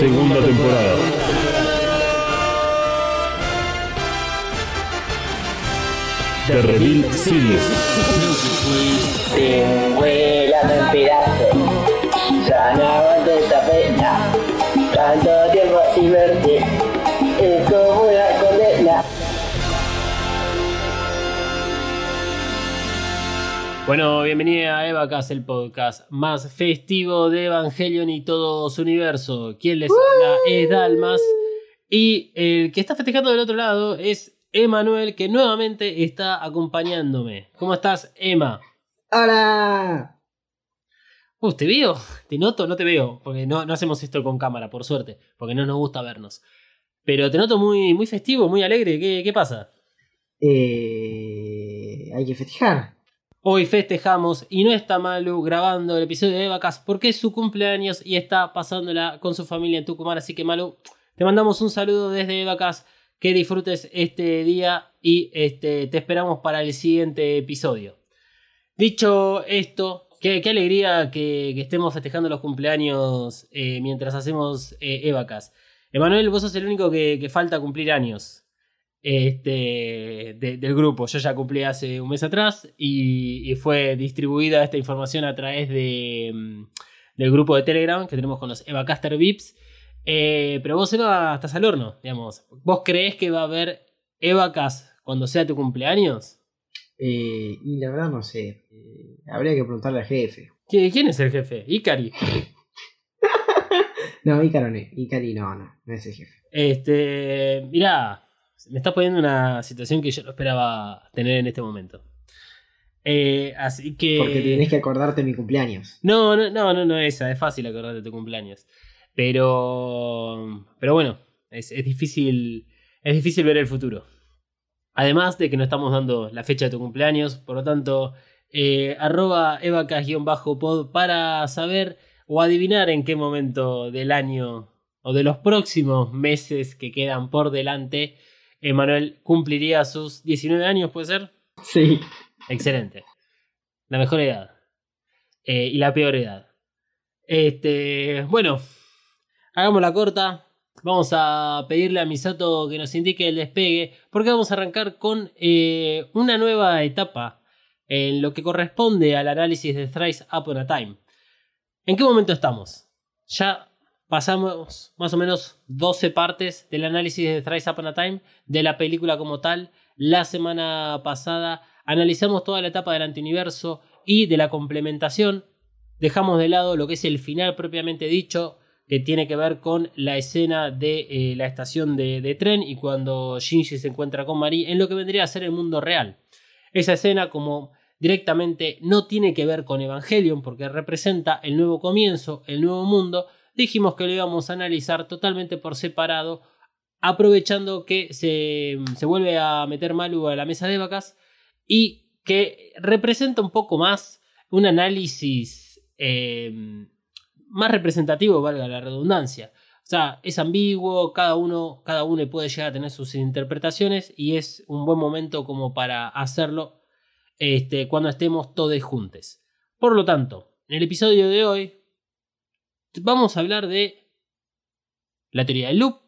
Segunda temporada. The Reveal Series. En. Ya no aguanto esta. Tanto tiempo sin verte. Es como una condena. Bueno, bienvenida a Evacast, el podcast más festivo de Evangelion y todo su universo. Quien les habla es Dalmas. Y el que está festejando del otro lado es Emanuel, que nuevamente está acompañándome. ¿Cómo estás, Emma? ¡Hola! Uh, ¿te veo? ¿Te noto? No te veo, porque no, no hacemos esto con cámara, por suerte, porque no nos gusta vernos. Pero te noto muy, muy festivo, muy alegre. ¿Qué, qué pasa? Eh, hay que festejar. Hoy festejamos y no está Malu grabando el episodio de Evacas porque es su cumpleaños y está pasándola con su familia en Tucumán. Así que Malu, te mandamos un saludo desde Evacas. Que disfrutes este día y este, te esperamos para el siguiente episodio. Dicho esto, qué, alegría que, estemos festejando los cumpleaños eh, mientras hacemos eh, Evacas. Emanuel, vos sos el único que, falta cumplir años este, de- del grupo. Yo ya cumplí hace un mes atrás y, y fue distribuida esta información a través de, mm, del grupo de Telegram que tenemos con los Evacaster Vips. Eh, pero vos, Eva, estás al horno, digamos. ¿Vos creés que va a haber Evacas cuando sea tu cumpleaños? Eh, y la verdad no sé. Eh, habría que preguntarle al jefe. ¿Qui- ¿Quién es el jefe? Ikari. No, Ícaro no. No, no. No es el jefe. Este, mirá, me estás poniendo una situación que yo no esperaba tener en este momento. Eh, así que... Porque tenés que acordarte de mi cumpleaños. No, no, no, no, no esa, es fácil acordarte de tu cumpleaños. Pero, pero bueno, es, es difícil, es difícil ver el futuro. Además de que no estamos dando la fecha de tu cumpleaños, por lo tanto, eh, arroba evacas-pod para saber o adivinar en qué momento del año o de los próximos meses que quedan por delante, Emanuel cumpliría sus 19 años, ¿puede ser? Sí. Excelente. La mejor edad. Eh, y la peor edad. Este, bueno, hagamos la corta. Vamos a pedirle a Misato que nos indique el despegue. Porque vamos a arrancar con eh, una nueva etapa en lo que corresponde al análisis de Thrice Upon a Time. ¿En qué momento estamos? Ya pasamos más o menos 12 partes del análisis de Thrice Upon a Time, de la película como tal. La semana pasada analizamos toda la etapa del antiuniverso y de la complementación. Dejamos de lado lo que es el final propiamente dicho, que tiene que ver con la escena de eh, la estación de, tren y cuando Shinji se encuentra con Mari en lo que vendría a ser el mundo real. Esa escena como directamente no tiene que ver con Evangelion porque representa el nuevo comienzo, el nuevo mundo, dijimos que lo íbamos a analizar totalmente por separado, aprovechando que se, se vuelve a meter Malu a la mesa de vacas y que representa un poco más un análisis eh, más representativo, valga la redundancia. O sea, es ambiguo, cada uno, cada uno puede llegar a tener sus interpretaciones y es un buen momento como para hacerlo este, cuando estemos todos juntos. Por lo tanto, en el episodio de hoy vamos a hablar de la teoría del loop,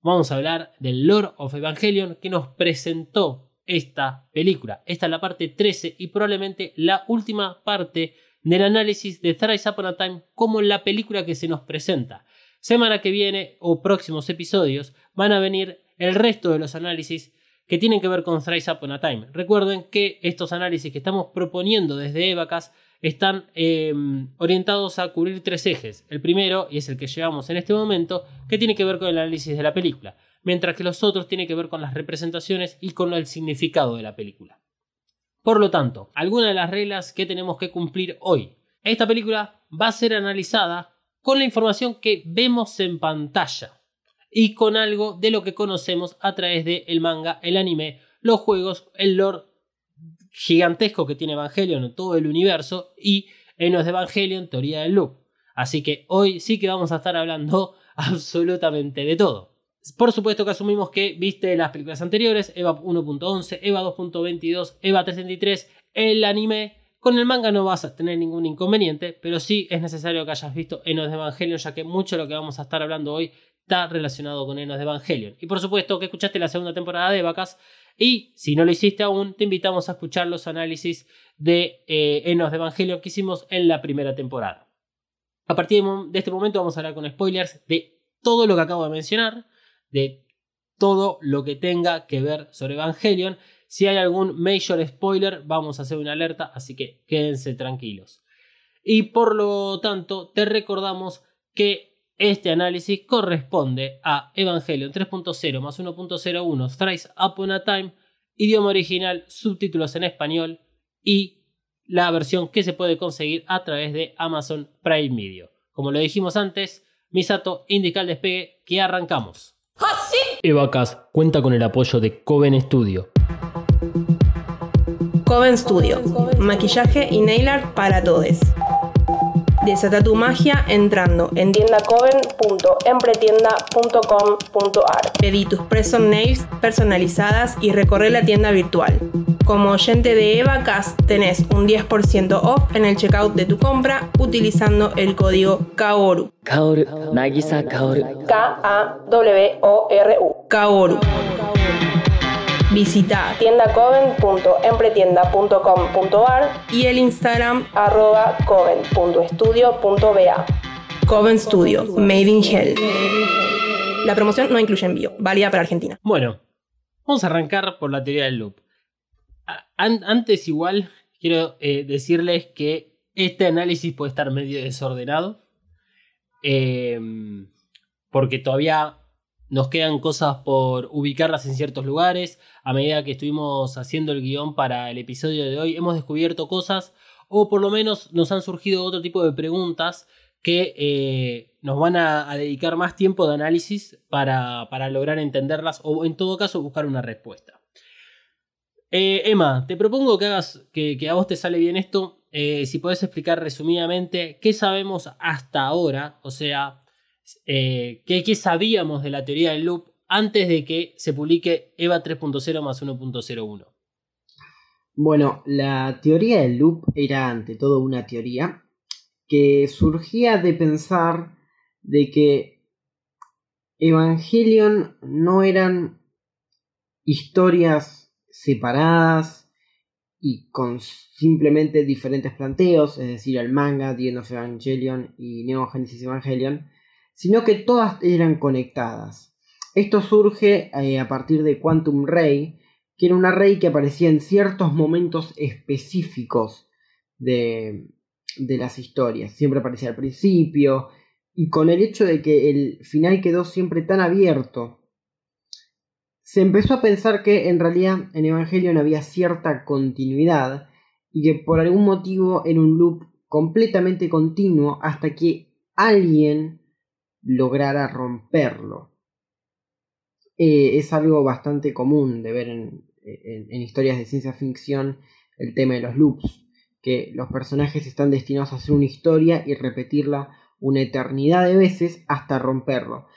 vamos a hablar del Lord of Evangelion que nos presentó esta película. Esta es la parte 13 y probablemente la última parte del análisis de Thrice Upon a Time como la película que se nos presenta. Semana que viene o próximos episodios van a venir el resto de los análisis que tienen que ver con Thrice Upon a Time. Recuerden que estos análisis que estamos proponiendo desde Evacas están eh, orientados a cubrir tres ejes. El primero, y es el que llevamos en este momento, que tiene que ver con el análisis de la película, mientras que los otros tienen que ver con las representaciones y con el significado de la película. Por lo tanto, algunas de las reglas que tenemos que cumplir hoy. Esta película va a ser analizada con la información que vemos en pantalla. y con algo de lo que conocemos a través del el manga, el anime, los juegos, el lore gigantesco que tiene Evangelion en todo el universo y Enos de Evangelion, teoría del loop. Así que hoy sí que vamos a estar hablando absolutamente de todo. Por supuesto que asumimos que viste las películas anteriores, Eva 1.11, Eva 2.22, Eva 333, el anime. Con el manga no vas a tener ningún inconveniente, pero sí es necesario que hayas visto Enos de Evangelion, ya que mucho de lo que vamos a estar hablando hoy está relacionado con Enos de Evangelion. Y por supuesto que escuchaste la segunda temporada de Vacas, y si no lo hiciste aún, te invitamos a escuchar los análisis de eh, Enos de Evangelion que hicimos en la primera temporada. A partir de este momento vamos a hablar con spoilers de todo lo que acabo de mencionar, de todo lo que tenga que ver sobre Evangelion. Si hay algún major spoiler, vamos a hacer una alerta, así que quédense tranquilos. Y por lo tanto, te recordamos que este análisis corresponde a Evangelion 3.0 más 1.01 Thrice Upon a Time, idioma original, subtítulos en español y la versión que se puede conseguir a través de Amazon Prime Video. Como lo dijimos antes, Misato indica el despegue que arrancamos. Evacas cuenta con el apoyo de Coven Studio. Coven Studio, maquillaje y nail art para todos. Desata tu magia entrando en tiendacoven.empretienda.com.ar. Pedí tus press nails personalizadas y recorre la tienda virtual. Como oyente de Evacas tenés un 10% off en el checkout de tu compra utilizando el código KAORU. Kaoru, Nagisa Kaoru. K-A-W-O-R-U. KAORU. Visita tiendacoven.empretienda.com.ar y el Instagram arroba coven.estudio.ba. Coven Studio, Made in Hell. La promoción no incluye envío, válida para Argentina. Bueno, vamos a arrancar por la teoría del loop. Antes igual quiero eh, decirles que este análisis puede estar medio desordenado. Em, porque todavía nos quedan cosas por ubicarlas en ciertos lugares. A medida que estuvimos haciendo el guion para el episodio de hoy, hemos descubierto cosas o por lo menos nos han surgido otro tipo de preguntas que eh, nos van a, dedicar más tiempo de análisis para, lograr entenderlas o en todo caso buscar una respuesta. Eh, Emma, te propongo que hagas que, a vos te sale bien esto. Eh, si podés explicar resumidamente qué sabemos hasta ahora, o sea, eh, ¿qué, sabíamos de la teoría del loop antes de que se publique EVA 3.0 más 1.01? Bueno, la teoría del loop era ante todo una teoría que surgía de pensar de que Evangelion no eran historias separadas y con simplemente diferentes planteos, es decir, el manga, The End of Evangelion y Neon Genesis Evangelion, sino que todas eran conectadas. Esto surge eh, a partir de Quantum Ray, que era una ray que aparecía en ciertos momentos específicos de, de las historias. Siempre aparecía al principio, y con el hecho de que el final quedó siempre tan abierto, se empezó a pensar que en realidad en Evangelion había cierta continuidad y que por algún motivo era un loop completamente continuo hasta que alguien lograra romperlo. Eh, es algo bastante común de ver en, historias de ciencia ficción el tema de los loops, que los personajes están destinados a hacer una historia y repetirla una eternidad de veces hasta romperlo.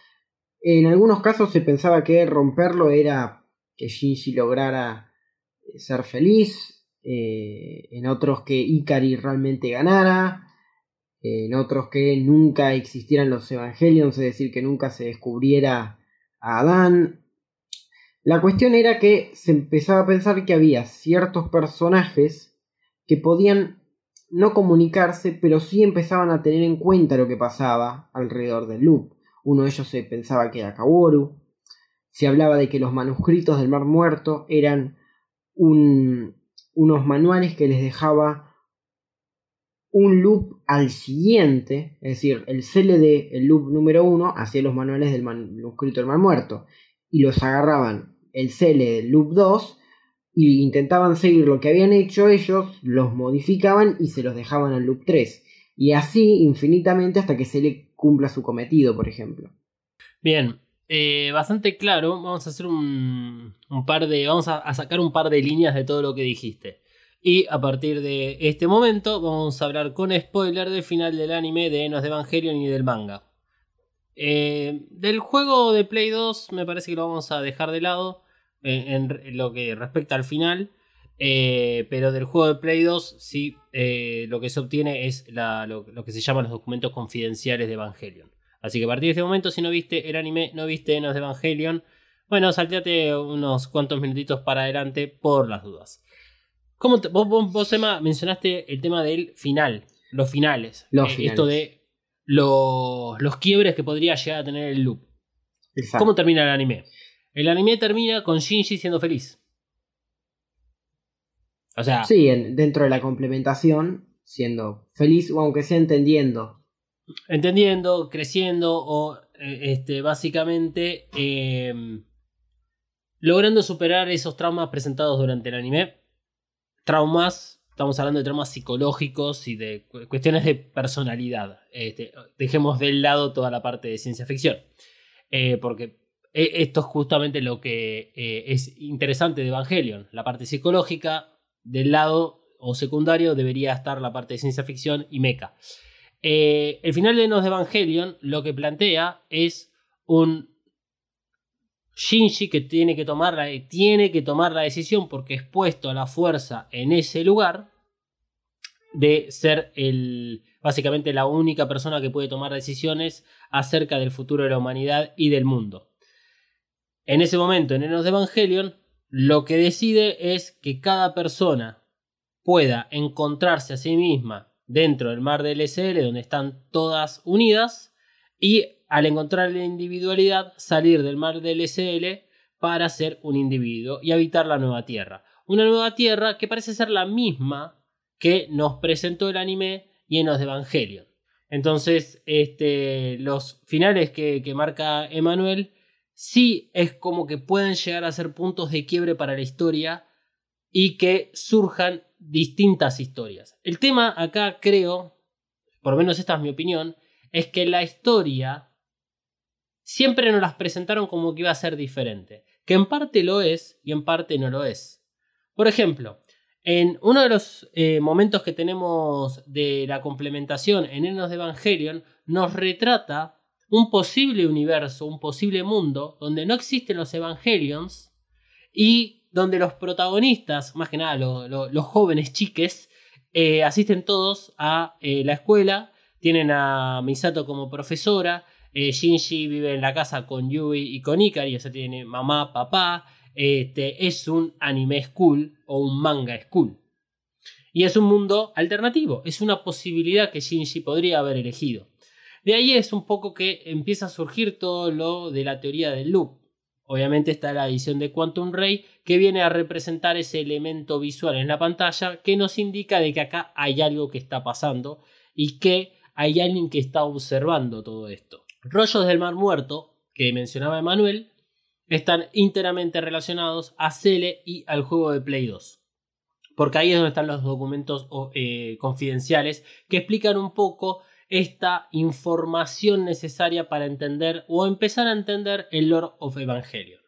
En algunos casos se pensaba que romperlo era que Shinji lograra eh, ser feliz, eh, en otros que Ikari realmente ganara, en otros que nunca existieran los Evangelions, es decir, que nunca se descubriera a Adán. La cuestión era que se empezaba a pensar que había ciertos personajes que podían no comunicarse, pero sí empezaban a tener en cuenta lo que pasaba alrededor del loop. Uno de ellos se pensaba que era Kaworu. Se hablaba de que los manuscritos del Mar Muerto eran unos manuales que les dejaba un loop al siguiente, es decir, el CLD, el loop número 1, hacía los manuales del manuscrito del mar muerto, y los agarraban el CL del loop 2 y intentaban seguir lo que habían hecho ellos, los modificaban y se los dejaban al loop 3. Y así infinitamente hasta que se le cumpla su cometido, por ejemplo. Bien, eh, bastante claro. Vamos a hacer un, par de. Vamos a, sacar un par de líneas de todo lo que dijiste. Y a partir de este momento vamos a hablar con spoiler del final del anime de Enos de Evangelion y del manga. Eh, del juego de Play 2 me parece que lo vamos a dejar de lado eh, en lo que respecta al final. Eh, pero del juego de Play 2 sí eh, lo que se obtiene es la- lo, lo que se llaman los documentos confidenciales de Evangelion. Así que a partir de este momento si no viste el anime, no viste Enos de Evangelion, bueno, salteate unos cuantos minutitos para adelante por las dudas. ¿Cómo te- vos, vos, vos, Emma, mencionaste el tema del final, los finales. Los Eh, finales. Esto de los, los quiebres que podría llegar a tener el loop. Exacto. ¿Cómo termina el anime? El anime termina con Shinji siendo feliz. O sea, Sí, en- dentro de la complementación, siendo feliz o aunque sea entendiendo. entendiendo, creciendo o eh, este, básicamente eh, logrando superar esos traumas presentados durante el anime. Traumas, estamos hablando de traumas psicológicos y de cu- cuestiones de personalidad. Este, dejemos del lado toda la parte de ciencia ficción. Eh, porque eh, esto es justamente lo que eh, es interesante de Evangelion. La parte psicológica, del lado o secundario debería estar la parte de ciencia ficción y mecha. Eh, el final de Nos de Evangelion lo que plantea es un Shinji que tiene que tomar la, tiene que tomar la decisión porque es puesto a la fuerza en ese lugar de ser el básicamente la única persona que puede tomar decisiones acerca del futuro de la humanidad y del mundo. En ese momento, en Enos de Evangelion, lo que decide es que cada persona pueda encontrarse a sí misma dentro del mar del SL, donde están todas unidas, y al encontrar la individualidad, salir del mar del SL para ser un individuo y habitar la nueva Tierra. Una nueva Tierra que parece ser la misma que nos presentó el anime llenos de Evangelion. Entonces, este, los finales que, que marca Emanuel sí es como que pueden llegar a ser puntos de quiebre para la historia y que surjan distintas historias. El tema acá creo, por lo menos esta es mi opinión, es que la historia siempre nos las presentaron como que iba a ser diferente, que en parte lo es y en parte no lo es. Por ejemplo, en uno de los eh, momentos que tenemos de la complementación en Enos de Evangelion, nos retrata un posible universo, un posible mundo, donde no existen los Evangelions y donde los protagonistas, más que nada lo- lo- los jóvenes chiques, eh, asisten todos a eh, la escuela, tienen a Misato como profesora, eh, Shinji vive en la casa con Yui y con Ikari, o sea, tiene mamá, papá, este, es un anime school o un manga school. Y es un mundo alternativo, es una posibilidad que Shinji podría haber elegido. De ahí es un poco que empieza a surgir todo lo de la teoría del loop. Obviamente está la edición de Quantum Ray que viene a representar ese elemento visual en la pantalla que nos indica de que acá hay algo que está pasando y que hay alguien que está observando todo esto. Rollos del Mar Muerto, que mencionaba Emanuel, están íntegramente relacionados a Cele y al juego de Play 2. Porque ahí es donde están los documentos eh, confidenciales que explican un poco esta información necesaria para entender o empezar a entender el lore of Evangelion.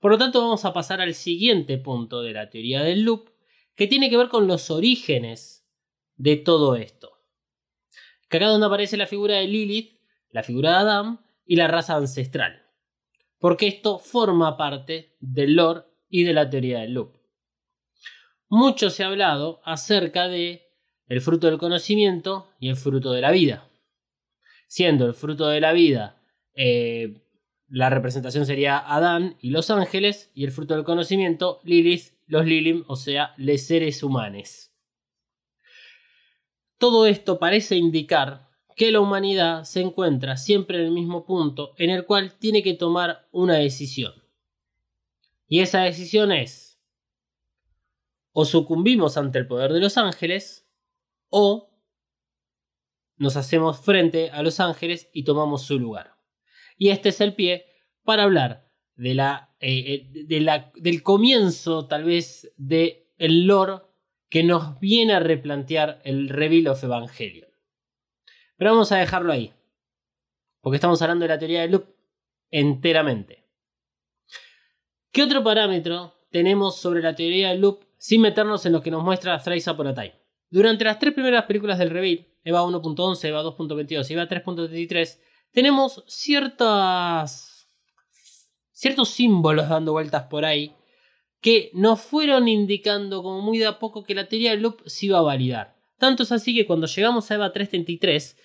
Por lo tanto, vamos a pasar al siguiente punto de la teoría del loop, que tiene que ver con los orígenes de todo esto. Que acá donde aparece la figura de Lilith, la figura de Adam y la raza ancestral. Porque esto forma parte del lore y de la teoría del loop. Mucho se ha hablado acerca de el fruto del conocimiento y el fruto de la vida. Siendo el fruto de la vida, eh, la representación sería Adán y los ángeles, y el fruto del conocimiento, Lilith, los Lilim, o sea, les seres humanos. Todo esto parece indicar que la humanidad se encuentra siempre en el mismo punto en el cual tiene que tomar una decisión. Y esa decisión es o sucumbimos ante el poder de los ángeles o nos hacemos frente a los ángeles y tomamos su lugar. Y este es el pie para hablar de la, eh, eh, de la- del comienzo tal vez de el lore que nos viene a replantear el Reveal of Evangelion. Pero vamos a dejarlo ahí. Porque estamos hablando de la teoría del loop. enteramente. ¿Qué otro parámetro tenemos sobre la teoría del loop sin meternos en lo que nos muestra Thrice Upon a Time? Durante las tres primeras películas del Reveal, EVA 1.11, EVA 2.22 y EVA 3.33, tenemos ciertas, ciertos símbolos dando vueltas por ahí que nos fueron indicando como muy de a poco que la teoría del loop se iba a validar. Tanto es así que cuando llegamos a EVA 333,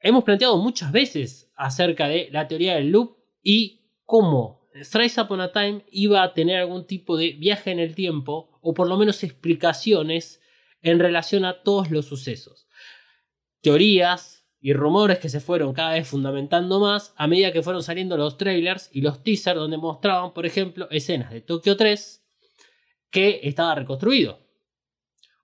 hemos planteado muchas veces acerca de la teoría del loop y cómo Thrice Upon a Time iba a tener algún tipo de viaje en el tiempo o por lo menos explicaciones en relación a todos los sucesos. Teorías y rumores que se fueron cada vez fundamentando más a medida que fueron saliendo los trailers y los teasers donde mostraban, por ejemplo, escenas de Tokio 3 que estaba reconstruido.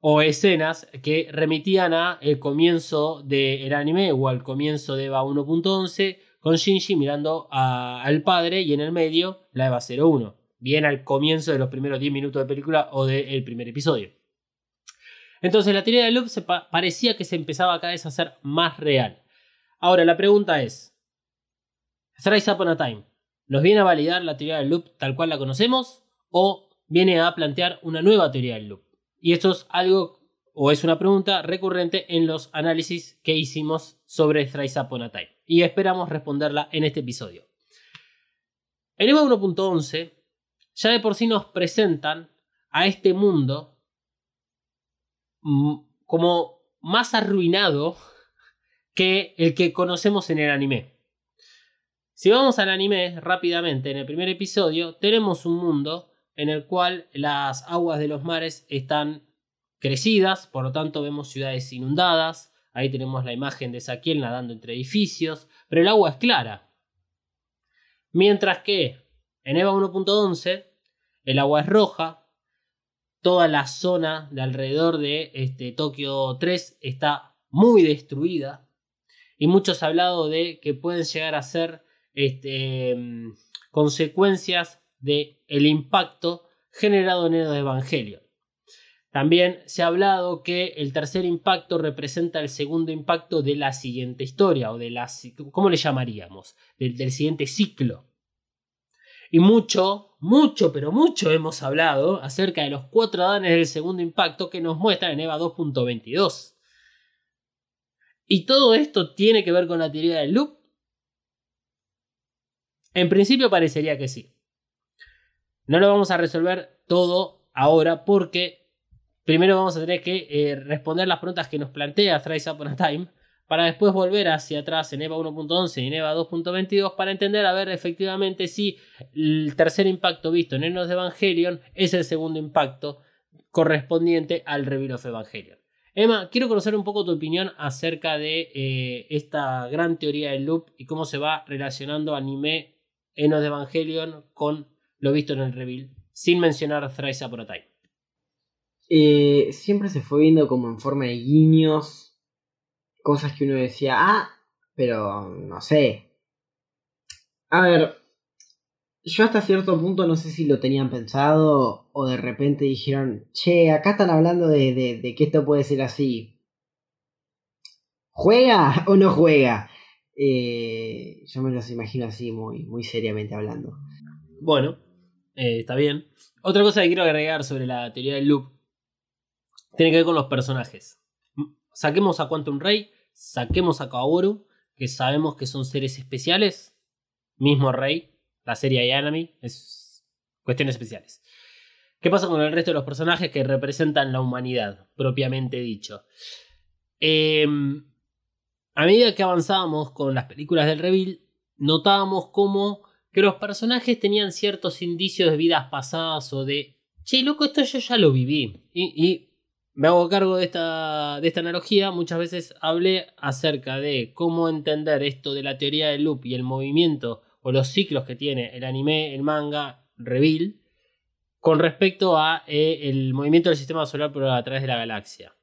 O escenas que remitían a el comienzo del anime o al comienzo de EVA 1.11 con Shinji mirando al padre y en el medio la EVA 01. Bien al comienzo de los primeros 10 minutos de película o del primer episodio. Entonces la teoría del loop parecía que se empezaba cada vez a hacer más real. Ahora la pregunta es, ¿Thrice Upon a Time nos viene a validar la teoría del loop tal cual la conocemos o viene a plantear una nueva teoría del loop? Y esto es algo o es una pregunta recurrente en los análisis que hicimos sobre Thrice Upon a Time y esperamos responderla en este episodio. En EVA 1.11 ya de por sí nos presentan a este mundo como más arruinado que el que conocemos en el anime. Si vamos al anime rápidamente, en el primer episodio tenemos un mundo en el cual las aguas de los mares están crecidas, por lo tanto vemos ciudades inundadas, ahí tenemos la imagen de Saquiel nadando entre edificios, pero el agua es clara. Mientras que en EVA 1.11 el agua es roja, toda la zona de alrededor de este, Tokio 3 está muy destruida. Y muchos han hablado de que pueden llegar a ser este, mm, consecuencias del el impacto generado en el Evangelio. También se ha hablado que el tercer impacto representa el segundo impacto de la siguiente historia, o de la, ¿cómo le llamaríamos? del siguiente ciclo. Y mucho, mucho, pero mucho hemos hablado acerca de los cuatro danes del segundo impacto que nos muestran en EVA 2.22. ¿Y todo esto tiene que ver con la teoría del loop? En principio parecería que sí. No lo vamos a resolver todo ahora porque primero vamos a tener que eh, responder las preguntas que nos plantea Thrice Upon a Time para después volver hacia atrás en EVA 1.11 y en EVA 2.22 para entender a ver efectivamente si el tercer impacto visto en Enos de Evangelion es el segundo impacto correspondiente al Reveal of Evangelion. Emma, quiero conocer un poco tu opinión acerca de eh, esta gran teoría del loop y cómo se va relacionando anime Enos de Evangelion con lo visto en el Reveal, sin mencionar Thrice Upon a Time. Eh, siempre se fue viendo como en forma de guiños cosas que uno decía, ah, pero no sé. A ver, yo hasta cierto punto no sé si lo tenían pensado o de repente dijeron, che, acá están hablando de, de, que esto puede ser así. ¿Juega o no juega? Eh, yo me los imagino así, muy, muy seriamente hablando. Bueno, eh, está bien. Otra cosa que quiero agregar sobre la teoría del loop tiene que ver con los personajes. Saquemos a Quantum Ray saquemos a Kaoru, que sabemos que son seres especiales, mismo Rey, la serie Yanami, es cuestiones especiales. ¿Qué pasa con el resto de los personajes que representan la humanidad, propiamente dicho? Em, a medida que avanzábamos con las películas del Reveal, notábamos como que los personajes tenían ciertos indicios de vidas pasadas o de, che, loco, esto yo ya lo viví. y me hago cargo de esta, de esta analogía, muchas veces hablé acerca de cómo entender esto de la teoría del loop y el movimiento o los ciclos que tiene el anime, el manga, Reveal, con respecto a eh, el movimiento del sistema solar por a través de la galaxia.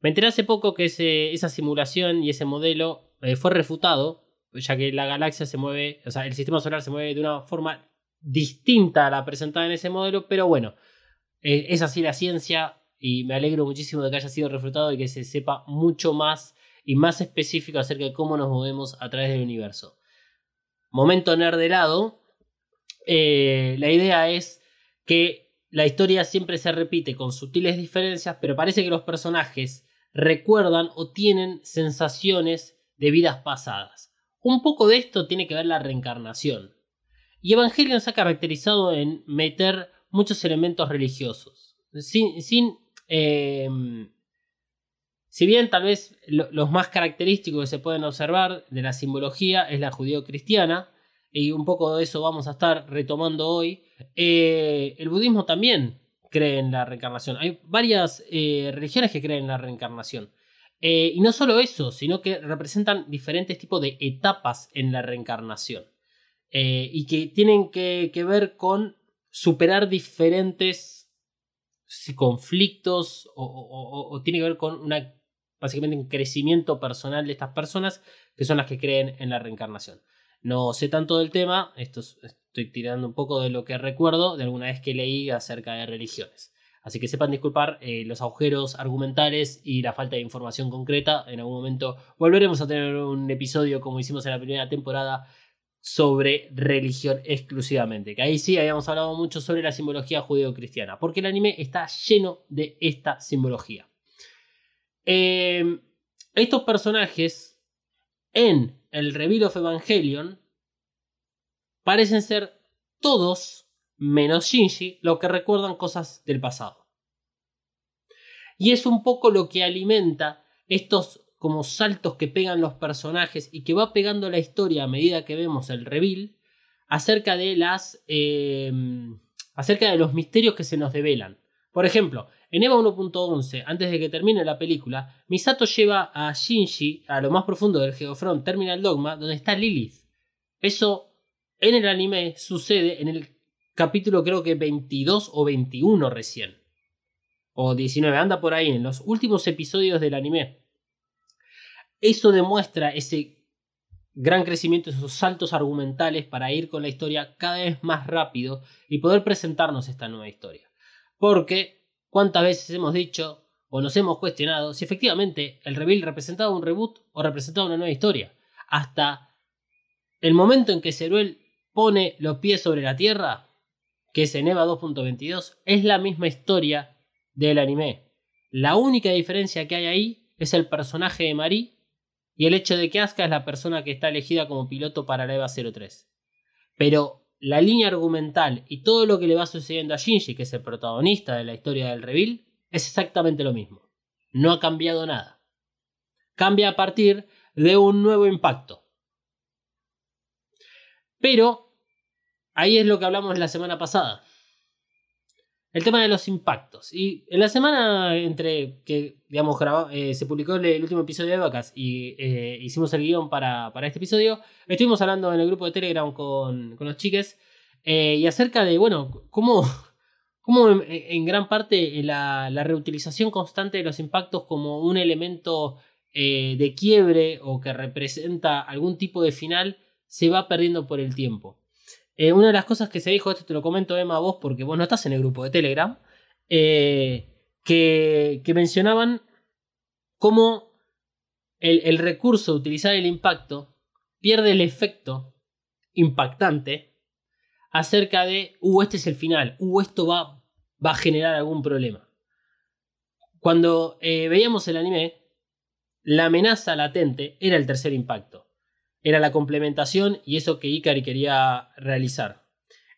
Me enteré hace poco que esa simulación y ese modelo eh, fue refutado, ya que la galaxia se mueve, o sea, el sistema solar se mueve de una forma distinta a la presentada en ese modelo, pero bueno, eh, es así la ciencia, y me alegro muchísimo de que haya sido refutado y que se sepa mucho más y más específico acerca de cómo nos movemos a través del universo. momento nerd de lado, eh, la idea es que la historia siempre se repite con sutiles diferencias, pero parece que los personajes recuerdan o tienen sensaciones de vidas pasadas. Un poco de esto tiene que ver la reencarnación. Y Evangelion se ha caracterizado en meter muchos elementos religiosos. Sin. sin eh, si bien tal vez lo- los más característicos que se pueden observar de la simbología es la judío-cristiana, y un poco de eso vamos a estar retomando hoy, eh, el budismo también cree en la reencarnación. Hay varias eh, religiones que creen en la reencarnación. Eh, y no solo eso, sino que representan diferentes tipos de etapas en la reencarnación. Y que tienen que, ver con superar diferentes conflictos o, o- o- tiene que ver con una, básicamente un crecimiento personal de estas personas que son las que creen en la reencarnación. No sé tanto del tema, esto es- estoy tirando un poco de lo que recuerdo de alguna vez que leí acerca de religiones. Así que sepan disculpar eh, los agujeros argumentales y la falta de información concreta. En algún momento volveremos a tener un episodio como hicimos en la primera temporada sobre religión exclusivamente. Que ahí sí habíamos hablado mucho sobre la simbología judeo-cristiana. Porque el anime está lleno de esta simbología. Eh, estos personajes en el Reveal of Evangelion parecen ser todos, menos Shinji, los que recuerdan cosas del pasado. Y es un poco lo que alimenta estos como saltos que pegan los personajes y que va pegando la historia a medida que vemos el reveal acerca de las eh, acerca de los misterios que se nos develan. Por ejemplo, en EVA 1.11, antes de que termine la película, Misato lleva a Shinji a lo más profundo del Geofront Terminal Dogma, donde está Lilith. Eso en el anime sucede en el capítulo creo que 22 o 21 recién. O 19, anda por ahí, en los últimos episodios del anime. Eso demuestra ese gran crecimiento, esos saltos argumentales para ir con la historia cada vez más rápido y poder presentarnos esta nueva historia. Porque, ¿cuántas veces hemos dicho o nos hemos cuestionado si efectivamente el reveal representaba un reboot o representaba una nueva historia? Hasta el momento en que Ceruel pone los pies sobre la tierra, que es en EVA 2.22, es la misma historia del anime. La única diferencia que hay ahí es el personaje de Marie y el hecho de que Asuka es la persona que está elegida como piloto para la EVA 03. Pero la línea argumental y todo lo que le va sucediendo a Shinji, que es el protagonista de la historia del reveal, es exactamente lo mismo. No ha cambiado nada. Cambia a partir de un nuevo impacto. Pero ahí es lo que hablamos la semana pasada. El tema de los impactos. Y en la semana entre que, digamos, graba- eh, se publicó el, el último episodio de Vacas y eh, hicimos el guion para, para este episodio, estuvimos hablando en el grupo de Telegram con, con los chiques eh, y acerca de, bueno, cómo, cómo en, en gran parte la, la reutilización constante de los impactos como un elemento eh, de quiebre o que representa algún tipo de final se va perdiendo por el tiempo. Eh, una de las cosas que se dijo, esto te lo comento Emma vos porque vos no estás en el grupo de Telegram, eh, que, que mencionaban cómo el, el recurso de utilizar el impacto pierde el efecto impactante acerca de, uh, este es el final, uh, esto va, va a generar algún problema. Cuando eh, veíamos el anime, la amenaza latente era el tercer impacto era la complementación y eso que Ikari quería realizar.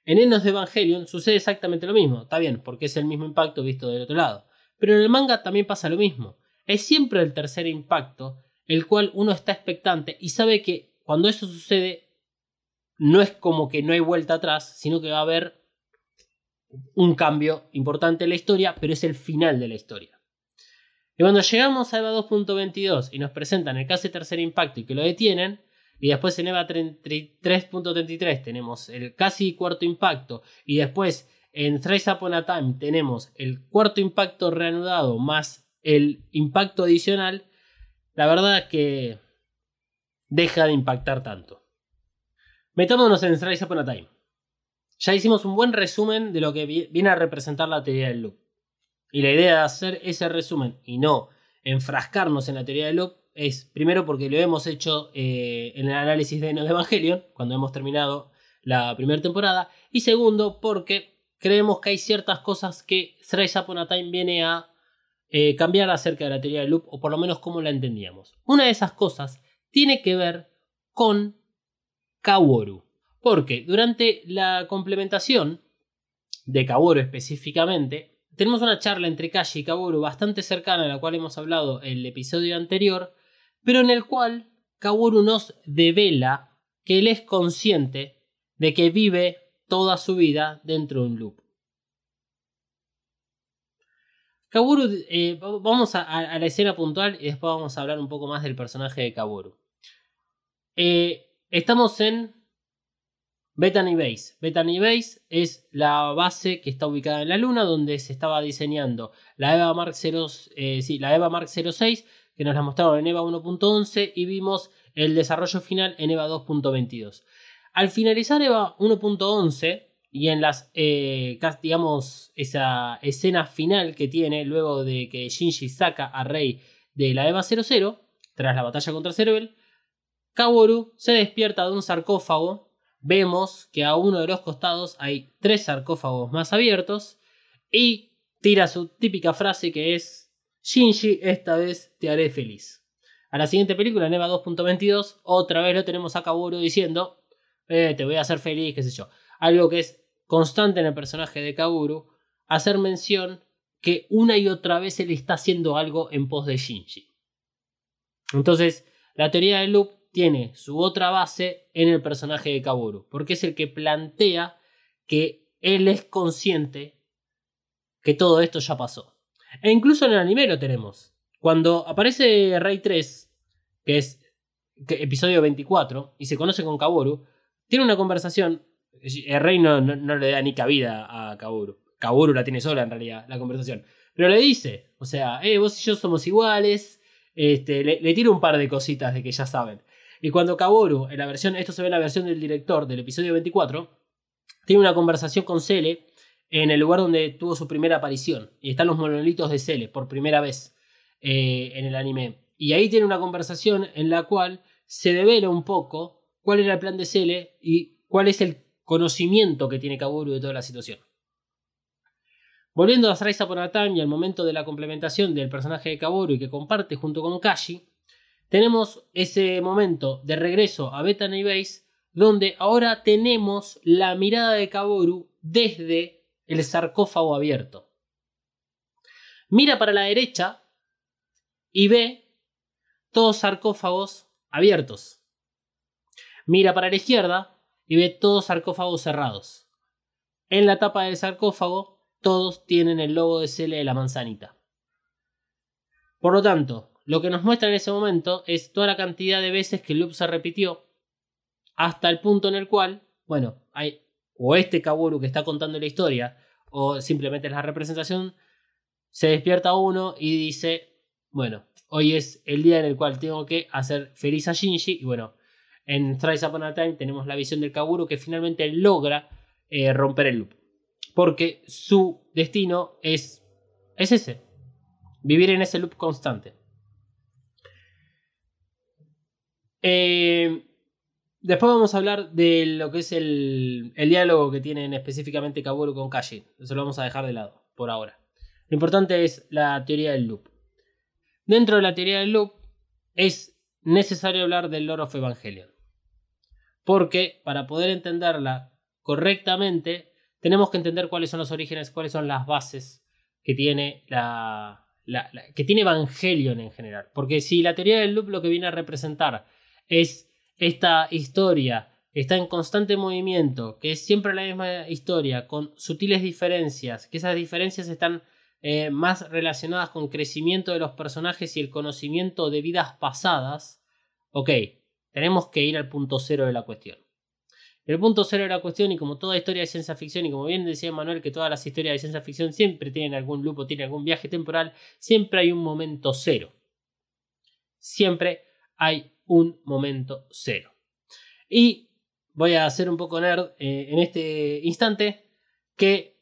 En Enos de Evangelion sucede exactamente lo mismo, está bien, porque es el mismo impacto visto del otro lado. Pero en el manga también pasa lo mismo. Es siempre el tercer impacto, el cual uno está expectante y sabe que cuando eso sucede, no es como que no hay vuelta atrás, sino que va a haber un cambio importante en la historia, pero es el final de la historia. Y cuando llegamos a EVA 2.22 y nos presentan el casi tercer impacto y que lo detienen, y después en EVA 3.33 tenemos el casi cuarto impacto. Y después en Thrice Upon a Time tenemos el cuarto impacto reanudado más el impacto adicional. La verdad es que deja de impactar tanto. Metámonos en Thrice Upon a Time. Ya hicimos un buen resumen de lo que viene a representar la teoría del loop. Y la idea de hacer ese resumen y no enfrascarnos en la teoría del loop es primero porque lo hemos hecho eh, en el análisis de Evangelion, cuando hemos terminado la primera temporada, y segundo porque creemos que hay ciertas cosas que Thrice Upon a Time viene a eh, cambiar acerca de la teoría del loop, o por lo menos cómo la entendíamos. Una de esas cosas tiene que ver con Kaworu. Porque durante la complementación de Kaworu específicamente, tenemos una charla entre Kashi y Kaworu bastante cercana a la cual hemos hablado en el episodio anterior, pero en el cual Kaworu nos devela que él es consciente de que vive toda su vida dentro de un loop. Kaworu, eh, vamos a, la escena puntual y después vamos a hablar un poco más del personaje de Kaworu. Eh, estamos en Bethany Base. Bethany Base es la base que está ubicada en la Luna, donde se estaba diseñando la EVA Mark, 0, eh, sí, la EVA Mark 06, que nos la mostraron en EVA 1.11 y vimos el desarrollo final en EVA 2.22. Al finalizar EVA 1.11 y en las, eh, digamos, esa escena final que tiene luego de que Shinji saca a Rei de la EVA 00, tras la batalla contra Cerebel, Kaworu se despierta de un sarcófago. Vemos que a uno de los costados hay tres sarcófagos más abiertos. Y tira su típica frase que es: Shinji, esta vez te haré feliz. A la siguiente película, en EVA 2.22, otra vez lo tenemos a Kaworu diciendo: eh, Te voy a hacer feliz, qué sé yo. Algo que es constante en el personaje de Kaworu, hacer mención que una y otra vez él está haciendo algo en pos de Shinji. Entonces, la teoría del loop tiene su otra base en el personaje de Kaworu, porque es el que plantea que él es consciente que todo esto ya pasó. E incluso en el anime lo tenemos. Cuando aparece Rey 3, que es episodio 24, y se conoce con Kaworu, tiene una conversación. El Rey no, no, le da ni cabida a Kaworu. Kaworu la tiene sola en realidad, la conversación. Pero le dice, o sea, eh, vos y yo somos iguales. Este, le, le tira un par de cositas de que ya saben. Y cuando Kaworu, en la versión, esto se ve en la versión del director del episodio 24, tiene una conversación con Cele en el lugar donde tuvo su primera aparición. Y están los monolitos de Cele por primera vez eh, en el anime. Y ahí tiene una conversación en la cual se devela un poco cuál era el plan de Cele y cuál es el conocimiento que tiene Kaworu de toda la situación. Volviendo a a Time y al momento de la complementación del personaje de Kaworu y que comparte junto con Kashi, tenemos ese momento de regreso a Bethany Base donde ahora tenemos la mirada de Kaboru desde el sarcófago abierto. Mira para la derecha y ve todos sarcófagos abiertos. Mira para la izquierda y ve todos sarcófagos cerrados. En la tapa del sarcófago todos tienen el logo de Cele de la manzanita. Por lo tanto, lo que nos muestra en ese momento es toda la cantidad de veces que el loop se repitió hasta el punto en el cual, bueno, hay o este Kaworu que está contando la historia o simplemente la representación, se despierta uno y dice, bueno, hoy es el día en el cual tengo que hacer feliz a Shinji y bueno, en Thrice Upon a Time tenemos la visión del Kaworu que finalmente logra eh, romper el loop. Porque su destino es, es ese, vivir en ese loop constante. Eh, después vamos a hablar de lo que es el, diálogo que tienen específicamente Kaworu con Kashi. Eso lo vamos a dejar de lado por ahora. Lo importante es la teoría del loop. Dentro de la teoría del loop es necesario hablar del Lord of Evangelion. Porque para poder entenderla correctamente tenemos que entender cuáles son los orígenes, cuáles son las bases que tiene la, que tiene Evangelion en general. Porque si la teoría del loop lo que viene a representar es esta historia está en constante movimiento, que es siempre la misma historia, con sutiles diferencias, que esas diferencias están eh, más relacionadas con crecimiento de los personajes y el conocimiento de vidas pasadas, ok, tenemos que ir al punto cero de la cuestión. El punto cero de la cuestión, y como toda historia de ciencia ficción, y como bien decía Manuel, que todas las historias de ciencia ficción siempre tienen algún lupo, tienen algún viaje temporal, siempre hay un momento cero. Siempre hay un momento cero. Y voy a hacer un poco nerd eh, en este instante que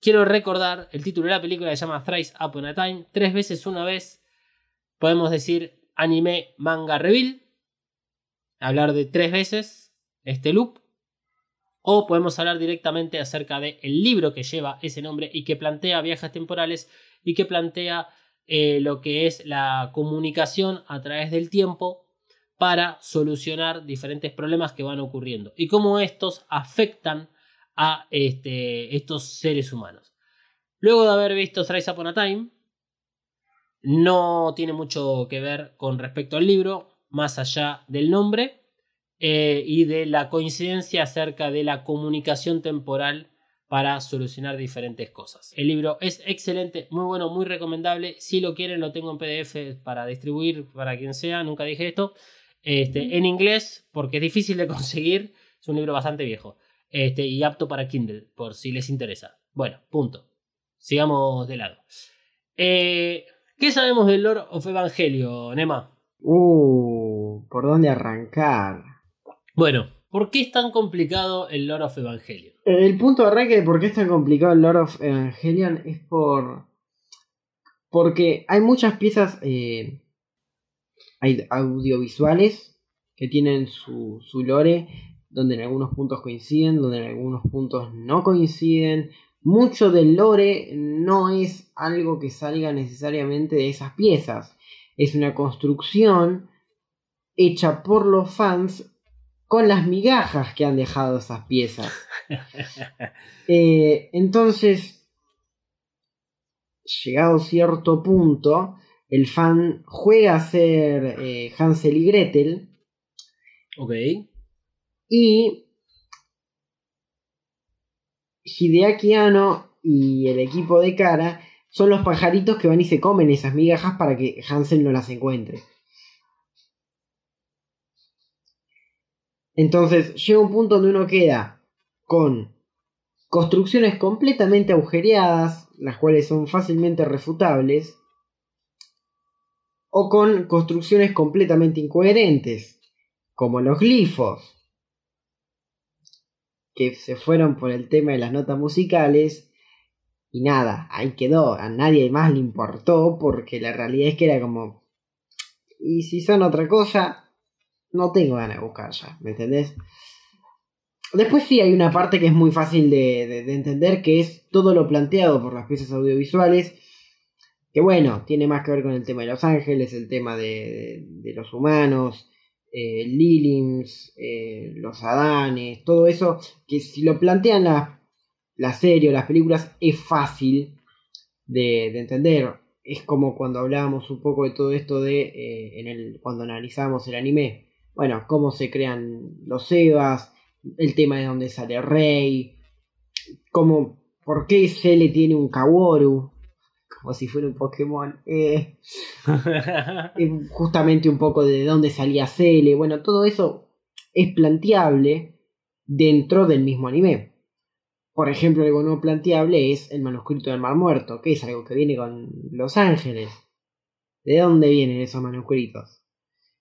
quiero recordar el título de la película que se llama Thrice Upon a Time, tres veces una vez. Podemos decir anime manga reveal. Hablar de tres veces este loop. O podemos hablar directamente acerca del el libro que lleva ese nombre y que plantea viajes temporales y que plantea eh, lo que es la comunicación a través del tiempo para solucionar diferentes problemas que van ocurriendo y cómo estos afectan a este, estos seres humanos. Luego de haber visto Thrice Upon a Time, no tiene mucho que ver con respecto al libro, más allá del nombre eh, y de la coincidencia acerca de la comunicación temporal para solucionar diferentes cosas. El libro es excelente, muy bueno, muy recomendable. Si lo quieren, lo tengo en PDF para distribuir para quien sea, nunca dije esto. Este, en inglés, porque es difícil de conseguir, es un libro bastante viejo. Este, y apto para Kindle, por si les interesa. Bueno, punto. Sigamos de lado. Eh, ¿Qué sabemos del Lord of Evangelio, Nema? Uh, ¿por dónde arrancar? Bueno, ¿por qué es tan complicado el Lord of Evangelion? El punto de arranque de por qué es tan complicado el Lord of Evangelion es por. Porque hay muchas piezas eh, audiovisuales que tienen su, su lore donde en algunos puntos coinciden, donde en algunos puntos no coinciden. Mucho del lore no es algo que salga necesariamente de esas piezas. Es una construcción hecha por los fans con las migajas que han dejado esas piezas. Eh, entonces, llegado cierto punto, el fan juega a ser eh, Hansel y Gretel. Ok. Y Hideaki Anno y el equipo de Kara son los pajaritos que van y se comen esas migajas para que Hansel no las encuentre. Entonces llega un punto donde uno queda con construcciones completamente agujereadas, las cuales son fácilmente refutables, o con construcciones completamente incoherentes, como los glifos, que se fueron por el tema de las notas musicales y nada, ahí quedó, a nadie más le importó porque la realidad es que era como, y si son otra cosa, no tengo ganas de buscar ya, ¿me entendés? Después sí hay una parte que es muy fácil de, entender, que es todo lo planteado por las piezas audiovisuales, que bueno, tiene más que ver con el tema de Los Ángeles, el tema de, los humanos, eh, Lilims, eh, los Adanes, todo eso, que si lo plantean la, la serie o las películas es fácil de, entender. Es como cuando hablábamos un poco de todo esto de eh, en el, cuando analizamos el anime. Bueno, cómo se crean los Evas, el tema de dónde sale Rey, cómo, por qué Cele tiene un Kaworu, como si fuera un Pokémon. Eh, justamente un poco de dónde salía Cele. Bueno, todo eso es planteable dentro del mismo anime. Por ejemplo, algo no planteable es el manuscrito del Mar Muerto, que es algo que viene con Los Ángeles. ¿De dónde vienen esos manuscritos?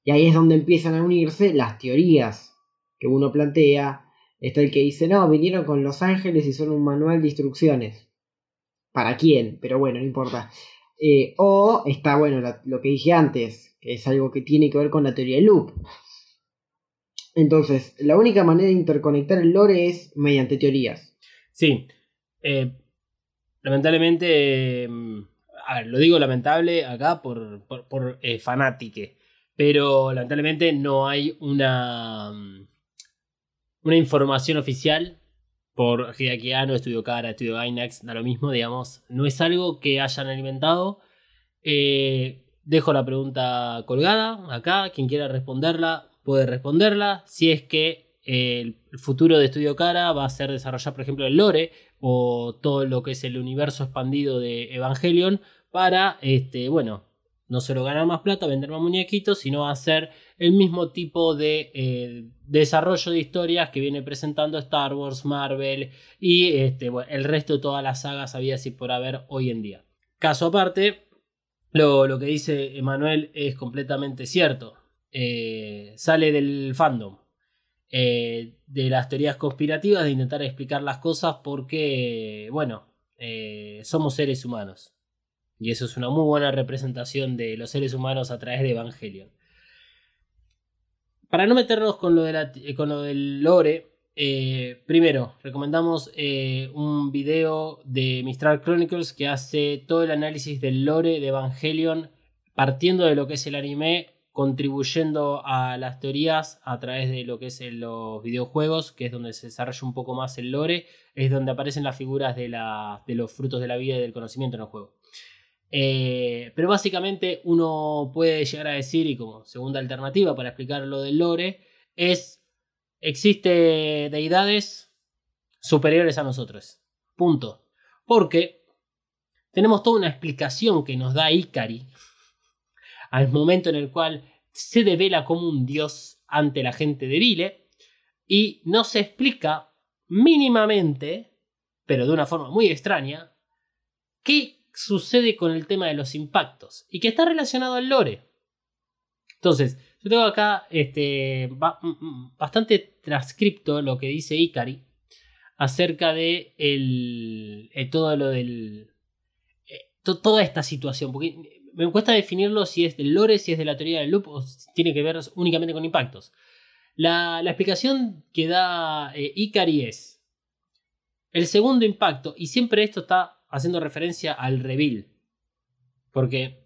Y ahí es donde empiezan a unirse las teorías que uno plantea. Está el que dice, no, vinieron con Los Ángeles y son un manual de instrucciones para quién, pero bueno, no importa. Eh, o está, bueno, lo que dije antes, que es algo que tiene que ver con la teoría del loop. Entonces, la única manera de interconectar el lore es mediante teorías. Sí. Eh, lamentablemente, mm, a ver, lo digo lamentable acá por, por, eh, fanátique, pero lamentablemente no hay una, mm, una información oficial por Hideaki Anno, Estudio Cara, Estudio Gainax, da lo mismo, digamos. No es algo que hayan alimentado. Eh, dejo la pregunta colgada acá. Quien quiera responderla puede responderla. Si es que eh, el futuro de Estudio Cara va a ser desarrollar, por ejemplo, el lore o todo lo que es el universo expandido de Evangelion para, este, bueno, no solo ganar más plata, vender más muñequitos, sino hacer el mismo tipo de eh, desarrollo de historias que viene presentando Star Wars, Marvel y este, el resto de todas las sagas había así por haber hoy en día. Caso aparte, lo, que dice Emanuel es completamente cierto. Eh, sale del fandom. Eh, de las teorías conspirativas, de intentar explicar las cosas porque, bueno, somos seres humanos Y eso es una muy buena representación de los seres humanos a través de Evangelion. Para no meternos con lo, de eh, con lo del lore, eh, primero, recomendamos eh, un video de Mistral Chronicles que hace todo el análisis del lore de Evangelion, partiendo de lo que es el anime, contribuyendo a las teorías a través de lo que es los videojuegos, que es donde se desarrolla un poco más el lore, es donde aparecen las figuras de, la- de los frutos de la vida y del conocimiento en el juego. Eh, pero básicamente uno puede llegar a decir, y como segunda alternativa para explicar lo del lore, es existe deidades superiores a nosotros. Punto. Porque tenemos toda una explicación que nos da Ikari al momento en el cual se devela como un dios ante la gente de Vile y no se explica mínimamente, pero de una forma muy extraña, qué sucede con el tema de los impactos y que está relacionado al lore. Entonces, yo tengo acá este, mm, mm, bastante transcripto lo que dice Ikari acerca de el, eh, todo lo del. eh, to- toda esta situación. Porque me cuesta definirlo si es del lore, si es de la teoría del loop o si tiene que ver únicamente con impactos. La, la explicación que da eh, Ikari es el segundo impacto, y siempre esto está haciendo referencia al reveal. Porque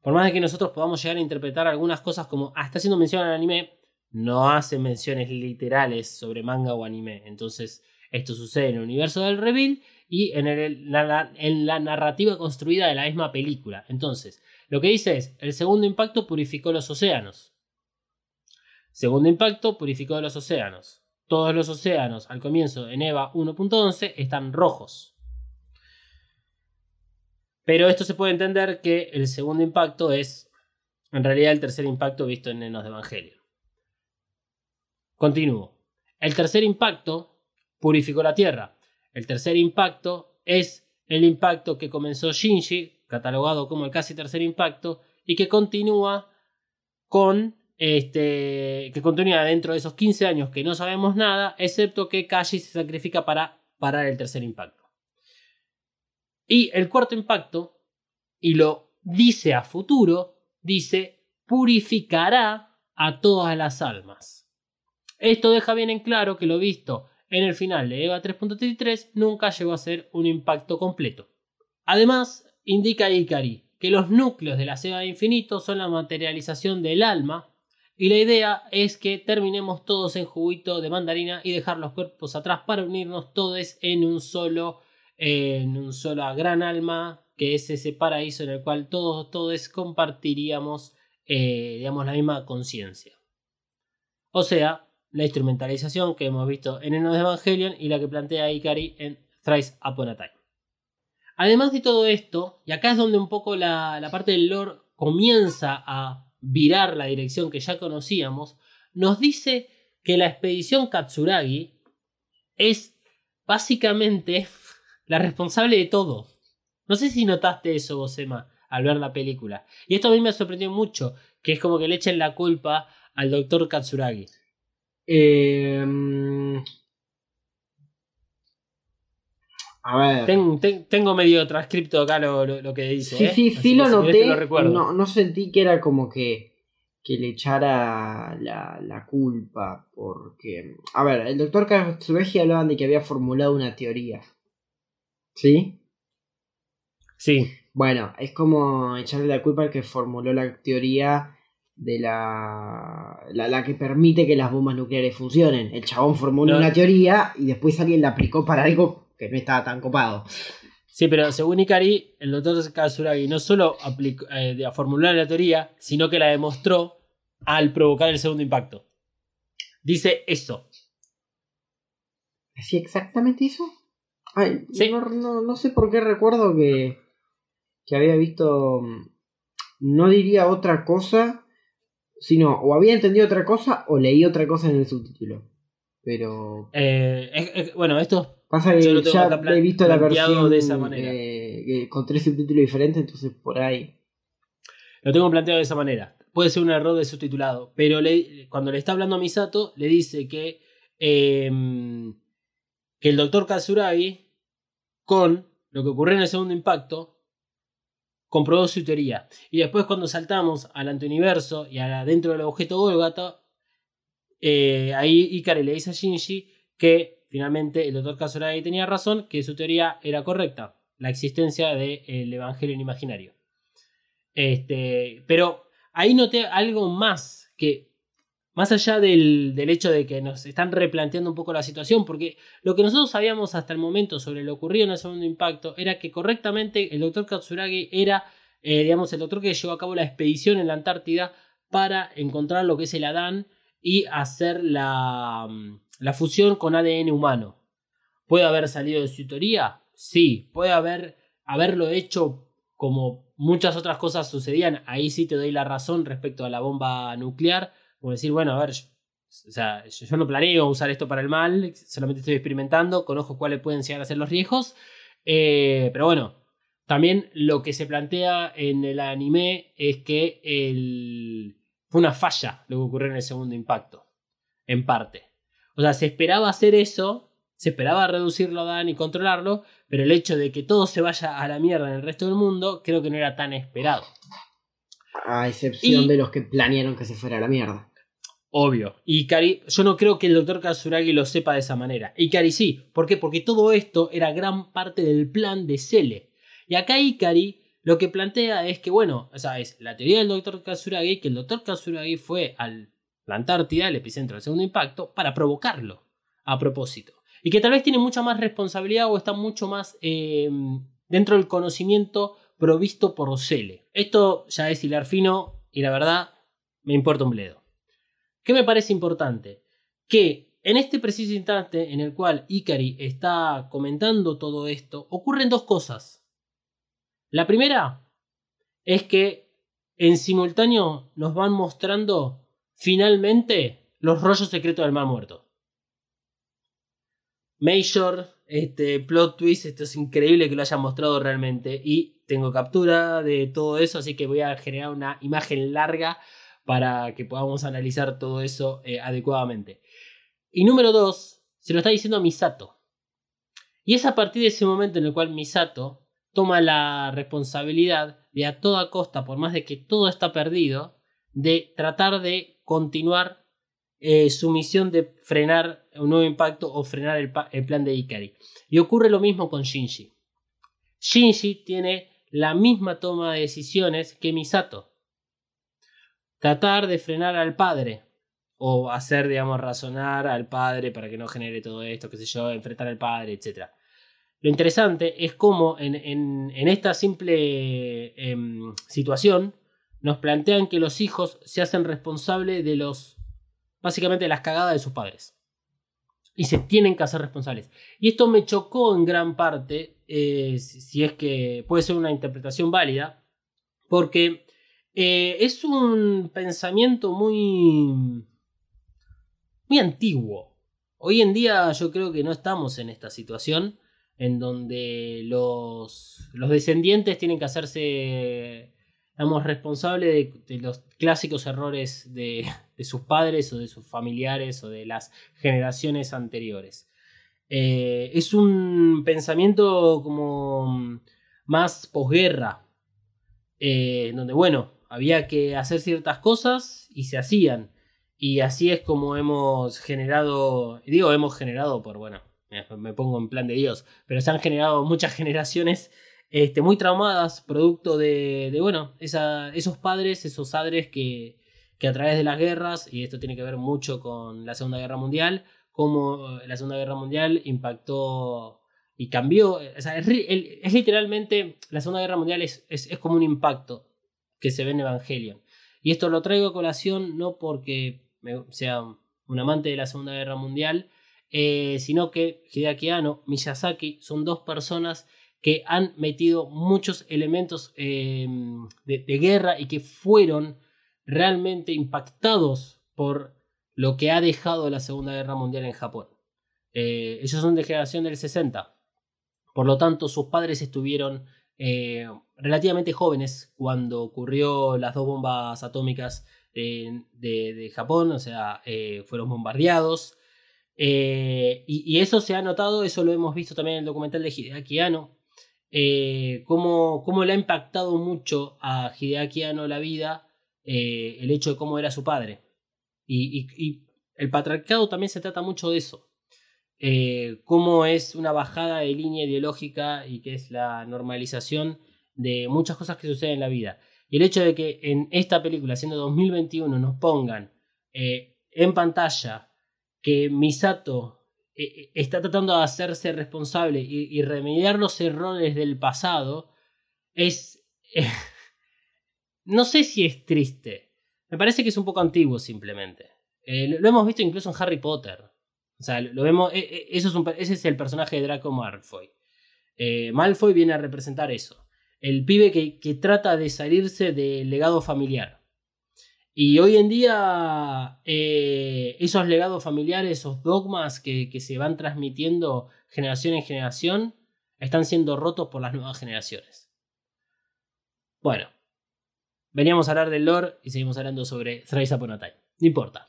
por más de que nosotros podamos llegar a interpretar algunas cosas como, ah, está haciendo mención al anime, no hace menciones literales sobre manga o anime. Entonces, esto sucede en el universo del reveal y en, la- en la narrativa construida de la misma película. Entonces, lo que dice es, el segundo impacto purificó los océanos. Segundo impacto purificó los océanos. Todos los océanos al comienzo en EVA 1.11 están rojos. Pero esto se puede entender que el segundo impacto es en realidad el tercer impacto visto en Nenos de Evangelio. Continúo. El tercer impacto purificó la Tierra. El tercer impacto es el impacto que comenzó Shinji, catalogado como el casi tercer impacto, y que continúa con este que continúa dentro de esos 15 años que no sabemos nada, excepto que Kashi se sacrifica para parar el tercer impacto. Y el cuarto impacto, y lo dice a futuro, dice purificará a todas las almas. Esto deja bien en claro que lo visto en el final de EVA 3.33 nunca llegó a ser un impacto completo. Además, indica Ikari que los núcleos de la de Infinito son la materialización del alma y la idea es que terminemos todos en juguito de mandarina y dejar los cuerpos atrás para unirnos todos en un solo en un solo gran alma que es ese paraíso en el cual todos todos compartiríamos eh, digamos la misma conciencia. O sea, la instrumentalización que hemos visto en Enos Evangelion y la que plantea Ikari en Thrice Upon a Time. Además de todo esto, y acá es donde un poco la, la parte del lore comienza a virar la dirección que ya conocíamos, nos dice que la expedición Katsuragi es básicamente la responsable de todo. No sé si notaste eso vos, Emma, al ver la película. Y esto a mí me sorprendió mucho, que es como que le echen la culpa al doctor Katsuragi. Eh, a ver. Ten- ten- tengo medio transcripto acá lo, lo- lo que dice. Sí, ¿eh? sí, Así sí lo noté. lo no, no sentí que era como que, que le echara la, la culpa. Porque. A ver, el doctor Katsuragi hablaban de que había formulado una teoría. ¿Sí? Sí, Bueno, es como echarle la culpa al que formuló la teoría de la, la, la que permite que las bombas nucleares funcionen. El chabón formuló No. una teoría y después alguien la aplicó para algo que no estaba tan copado. sí, pero según Ikari, el doctor Katsuragi no solo aplicó, eh, formuló la teoría, sino que la demostró al provocar el segundo impacto. Dice eso. ¿Hacía exactamente eso? Ay, Sí. no, no- no sé por qué recuerdo que, que había visto. mm, No diría otra cosa, sino o había entendido otra cosa o leí otra cosa en el subtítulo. Pero Eh, es- es- bueno, esto pasa que ya he visto la versión de esa manera. eh, con tres subtítulos diferentes, entonces por ahí. lo tengo planteado de esa manera. Puede ser un error de subtitulado, pero le- cuando le está hablando a Misato, le dice que, em, que el doctor Katsuragi, con lo que ocurrió en el segundo impacto, comprobó su teoría. Y después cuando saltamos al antiuniverso y dentro del objeto Golgata, eh, ahí Ikari le dice a Shinji que finalmente el doctor Kasuragi tenía razón, que su teoría era correcta, la existencia del Evangelio imaginario. Este, pero ahí noté algo más que más allá del, del, hecho de que nos están replanteando un poco la situación, porque lo que nosotros sabíamos hasta el momento sobre lo ocurrido en el segundo impacto era que correctamente el doctor Katsuragi era, eh, digamos, el doctor que llevó a cabo la expedición en la Antártida para encontrar lo que es el Adán y hacer la, la fusión con ADN humano. ¿Puede haber salido de su teoría? Sí. ¿Puede haber, haberlo hecho como muchas otras cosas sucedían? Ahí sí te doy la razón respecto a la bomba nuclear como decir, bueno, a ver, yo, o sea, yo, no planeo usar esto para el mal, solamente estoy experimentando, conozco cuáles pueden llegar a ser los riesgos. Eh, pero bueno, también lo que se plantea en el anime es que el, fue una falla lo que ocurrió en el segundo impacto, en parte. O sea, se esperaba hacer eso, se esperaba reducirlo a Dan y controlarlo, pero el hecho de que todo se vaya a la mierda en el resto del mundo creo que no era tan esperado. A excepción de los que planearon que se fuera a la mierda. Obvio. Y Cari, yo no creo que el doctor Katsuragi lo sepa de esa manera. Ikari sí. ¿Por qué? Porque todo esto era gran parte del plan de Cele. Y acá Ikari lo que plantea es que, bueno, o sea, es la teoría del doctor Katsuragi, que el doctor Katsuragi fue a la Antártida, el epicentro del segundo impacto, para provocarlo a propósito. Y que tal vez tiene mucha más responsabilidad o está mucho más eh, dentro del conocimiento provisto por Cele. Esto ya es hilar fino y la verdad me importa un bledo. ¿Qué me parece importante? Que en este preciso instante en el cual Ikari está comentando todo esto, ocurren dos cosas. La primera es que en simultáneo nos van mostrando finalmente los rollos secretos del mal muerto. Major, este plot twist, esto es increíble que lo hayan mostrado realmente y tengo captura de todo eso, así que voy a generar una imagen larga para que podamos analizar todo eso eh, adecuadamente. Y número dos, se lo está diciendo a Misato. Y es a partir de ese momento en el cual Misato toma la responsabilidad de a toda costa, por más de que todo está perdido, de tratar de continuar eh, su misión de frenar un nuevo impacto o frenar el, el plan de Ikari. Y ocurre lo mismo con Shinji. Shinji tiene la misma toma de decisiones que Misato tratar de frenar al padre o hacer, digamos, razonar al padre para que no genere todo esto, qué sé yo, enfrentar al padre, etc. Lo interesante es cómo en, en, esta simple em, situación nos plantean que los hijos se hacen responsables de los, básicamente, de las cagadas de sus padres. Y se tienen que hacer responsables. Y esto me chocó en gran parte, eh, si es que puede ser una interpretación válida, porque eh, es un pensamiento muy, muy antiguo. Hoy en día yo creo que no estamos en esta situación en donde los, los descendientes tienen que hacerse, digamos, responsables de, los clásicos errores de, de, sus padres o de sus familiares o de las generaciones anteriores. Eh, es un pensamiento como más posguerra, eh, donde, bueno, había que hacer ciertas cosas y se hacían. Y así es como hemos generado, digo hemos generado por, bueno, me pongo en plan de Dios, pero se han generado muchas generaciones este, muy traumadas, producto de, de bueno, esos padres, esos padres que, que a través de las guerras, y esto tiene que ver mucho con la Segunda Guerra Mundial, cómo la Segunda Guerra Mundial impactó y cambió, es, literalmente, la Segunda Guerra Mundial es, es como un impacto que se ve en Evangelion. Y esto lo traigo a colación no porque sea un amante de la Segunda Guerra Mundial, eh, sino que Hideaki Anno, Miyazaki son dos personas que han metido muchos elementos eh, de, guerra y que fueron realmente impactados por lo que ha dejado la Segunda Guerra Mundial en Japón. Eh, ellos son de generación del 60. Por lo tanto, sus padres estuvieron eh, relativamente jóvenes cuando ocurrió las dos bombas atómicas de, Japón, o sea, eh, fueron bombardeados. Eh, y, eso se ha notado, eso lo hemos visto también en el documental de Hideaki eh, cómo, cómo le ha impactado mucho a Hideaki Anno la vida eh, el hecho de cómo era su padre. Y- y el patriarcado también se trata mucho de eso. Eh, cómo es una bajada de línea ideológica y que es la normalización de muchas cosas que suceden en la vida. Y el hecho de que en esta película, siendo 2021, nos pongan eh, en pantalla que Misato eh, está tratando de hacerse responsable y, y remediar los errores del pasado, es... no sé si es triste. Me parece que es un poco antiguo simplemente. Lo hemos visto incluso en Harry Potter. O sea, lo, vemos... eh, eh, eso es ese es el personaje de Draco Malfoy. Eh, Malfoy viene a representar eso. El pibe que, que trata de salirse del legado familiar. Y hoy en día eh, esos legados familiares, esos dogmas que, que se van transmitiendo generación en generación, están siendo rotos por las nuevas generaciones. Bueno, veníamos a hablar del lore y seguimos hablando sobre Thrice Upon. No importa.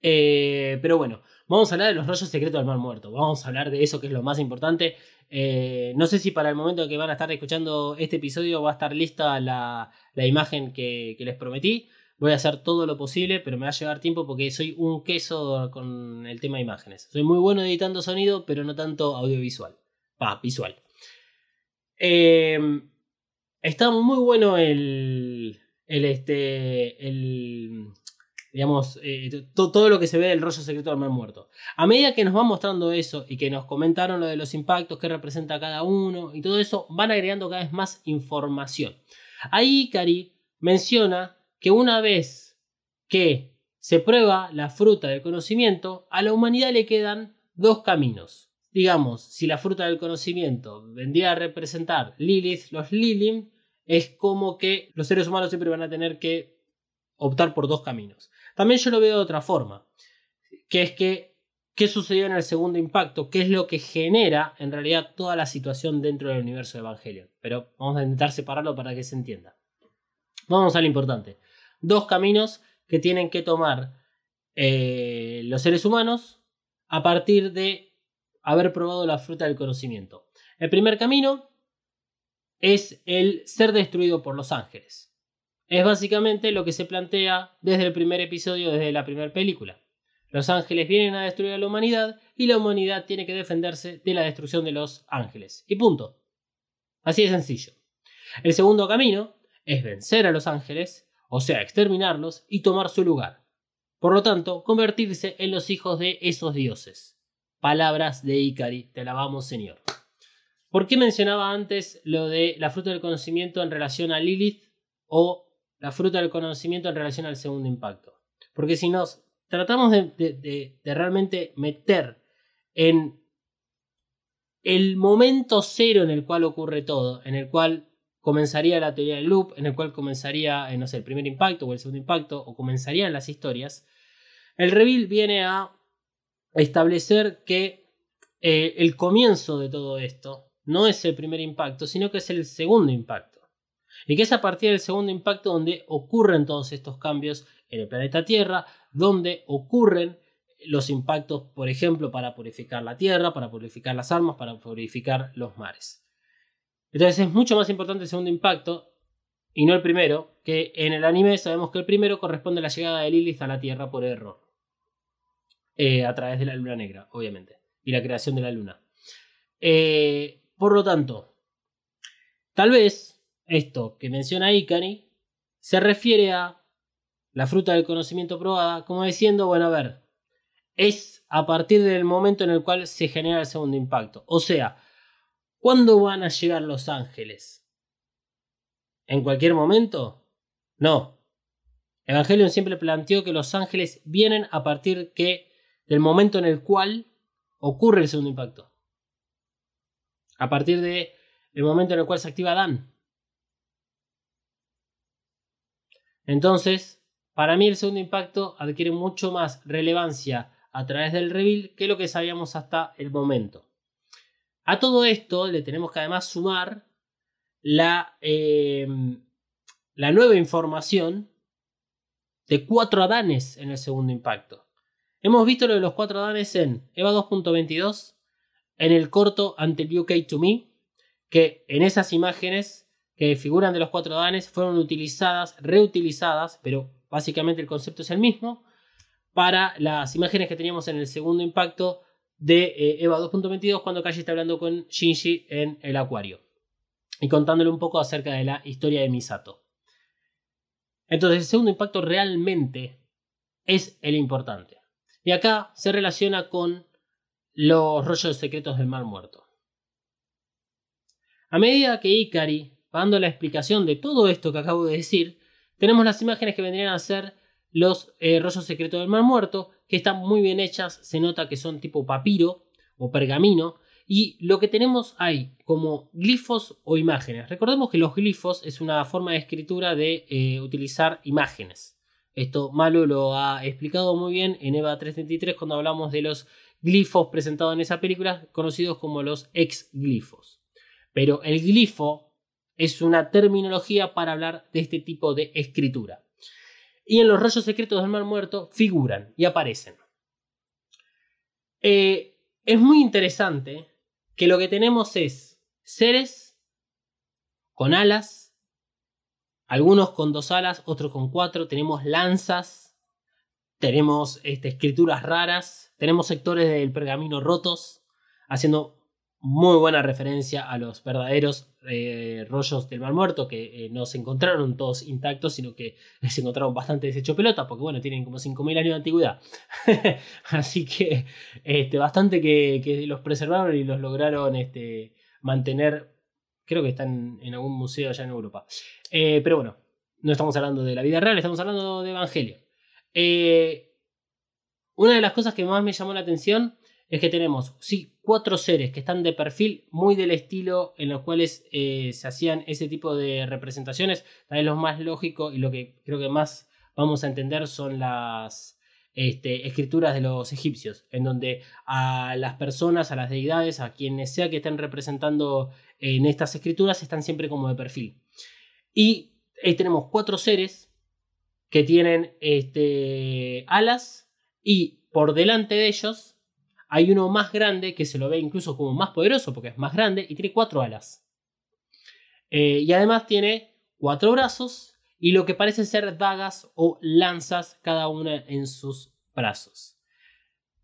Eh, pero bueno, vamos a hablar de los rollos secretos del mal muerto. Vamos a hablar de eso que es lo más importante. Eh, no sé si para el momento que van a estar escuchando este episodio va a estar lista la, la imagen que, les prometí. Voy a hacer todo lo posible, pero me va a llevar tiempo porque soy un queso con el tema de imágenes. Soy muy bueno editando sonido, pero no tanto audiovisual. Va, visual. Eh, está muy bueno el. El este. El. Digamos, eh, to- todo lo que se ve del rollo secreto del mal muerto. A medida que nos van mostrando eso y que nos comentaron lo de los impactos que representa cada uno y todo eso, van agregando cada vez más información. Ahí Ikari menciona que una vez que se prueba la fruta del conocimiento, a la humanidad le quedan dos caminos. Digamos, si la fruta del conocimiento vendría a representar Lilith, los Lilim, es como que los seres humanos siempre van a tener que optar por dos caminos. También yo lo veo de otra forma, que es que qué sucedió en el segundo impacto, qué es lo que genera en realidad toda la situación dentro del universo de Evangelion. Pero vamos a intentar separarlo para que se entienda. Vamos a lo importante. Dos caminos que tienen que tomar eh, los seres humanos a partir de haber probado la fruta del conocimiento. El primer camino es el ser destruido por los ángeles. Es básicamente lo que se plantea desde el primer episodio, desde la primera película. Los ángeles vienen a destruir a la humanidad y la humanidad tiene que defenderse de la destrucción de los ángeles. Y punto. Así de sencillo. El segundo camino es vencer a los ángeles, o sea, exterminarlos y tomar su lugar. Por lo tanto, convertirse en los hijos de esos dioses. Palabras de Ikari, te alabamos Señor. ¿Por qué mencionaba antes lo de la fruta del conocimiento en relación a Lilith o la fruta del conocimiento en relación al segundo impacto? Porque si nos tratamos de, realmente meter en el momento cero en el cual ocurre todo, en el cual comenzaría la teoría del loop, en el cual comenzaría, eh, no sé, el primer impacto o el segundo impacto, o comenzarían las historias, el reveal viene a establecer que eh, el comienzo de todo esto no es el primer impacto, sino que es el segundo impacto. Y que es a partir del segundo impacto donde ocurren todos estos cambios en el planeta Tierra, donde ocurren los impactos, por ejemplo, para purificar la Tierra, para purificar las armas, para purificar los mares. Entonces es mucho más importante el segundo impacto y no el primero, que en el anime sabemos que el primero corresponde a la llegada de Lilith a la Tierra por error. Eh, a través de la luna negra, obviamente, y la creación de la luna. Eh, por lo tanto, tal vez esto que menciona Ikari se refiere a la fruta del conocimiento probada, como diciendo, bueno, a ver, es a partir del momento en el cual se genera el segundo impacto. O sea, ¿cuándo van a llegar los ángeles? ¿En cualquier momento? No. Evangelion siempre planteó que los ángeles vienen a partir que, del momento en el cual ocurre el segundo impacto. A partir del momento en el cual se activa Dan. Entonces, para mí el segundo impacto adquiere mucho más relevancia a través del reveal que lo que sabíamos hasta el momento. A todo esto le tenemos que además sumar la, eh, la nueva información de cuatro Adanes en el segundo impacto. Hemos visto lo de los cuatro Adanes en EVA 2.22, en el corto Ante UK to Me, que en esas imágenes que figuran de los cuatro Adanes fueron utilizadas, reutilizadas, pero básicamente el concepto es el mismo, para las imágenes que teníamos en el segundo impacto de eh, Eva 2.22 cuando Kaji está hablando con Shinji en el acuario y contándole un poco acerca de la historia de Misato. Entonces el segundo impacto realmente es el importante. Y acá se relaciona con los rollos secretos del mal muerto. A medida que Ikari dando la explicación de todo esto que acabo de decir, tenemos las imágenes que vendrían a ser los eh, rollos secretos del mal muerto, que están muy bien hechas, se nota que son tipo papiro o pergamino, y lo que tenemos ahí como glifos o imágenes. Recordemos que los glifos es una forma de escritura de eh, utilizar imágenes. Esto Malo lo ha explicado muy bien en EVA 333 cuando hablamos de los glifos presentados en esa película, conocidos como los ex-glifos. Pero el glifo es una terminología para hablar de este tipo de escritura. Y en los rollos secretos del mar muerto figuran y aparecen. Eh, es muy interesante que lo que tenemos es seres con alas, algunos con dos alas, otros con cuatro, tenemos lanzas, tenemos este, escrituras raras, tenemos sectores del pergamino rotos, haciendo muy buena referencia a los verdaderos eh, rollos del Mar Muerto, que eh, no se encontraron todos intactos, sino que se encontraron bastante deshecho pelota, porque bueno, tienen como 5.000 años de antigüedad. Así que este, bastante que, los preservaron y los lograron este, mantener. Creo que están en algún museo allá en Europa. Eh, pero bueno, no estamos hablando de la vida real, estamos hablando de Evangelio. una de las cosas que más me llamó la atención es que tenemos, sí, cuatro seres que están de perfil muy del estilo en los cuales eh, se hacían ese tipo de representaciones. Tal vez lo más lógico y lo que creo que más vamos a entender son las este, escrituras de los egipcios, en donde a las personas, a las deidades, a quienes sea que estén representando en estas escrituras, están siempre como de perfil. Y ahí tenemos cuatro seres que tienen este, alas y por delante de ellos hay uno más grande que se lo ve incluso como más poderoso porque es más grande y tiene cuatro alas. Eh, y además tiene cuatro brazos y lo que parece ser dagas o lanzas cada una en sus brazos.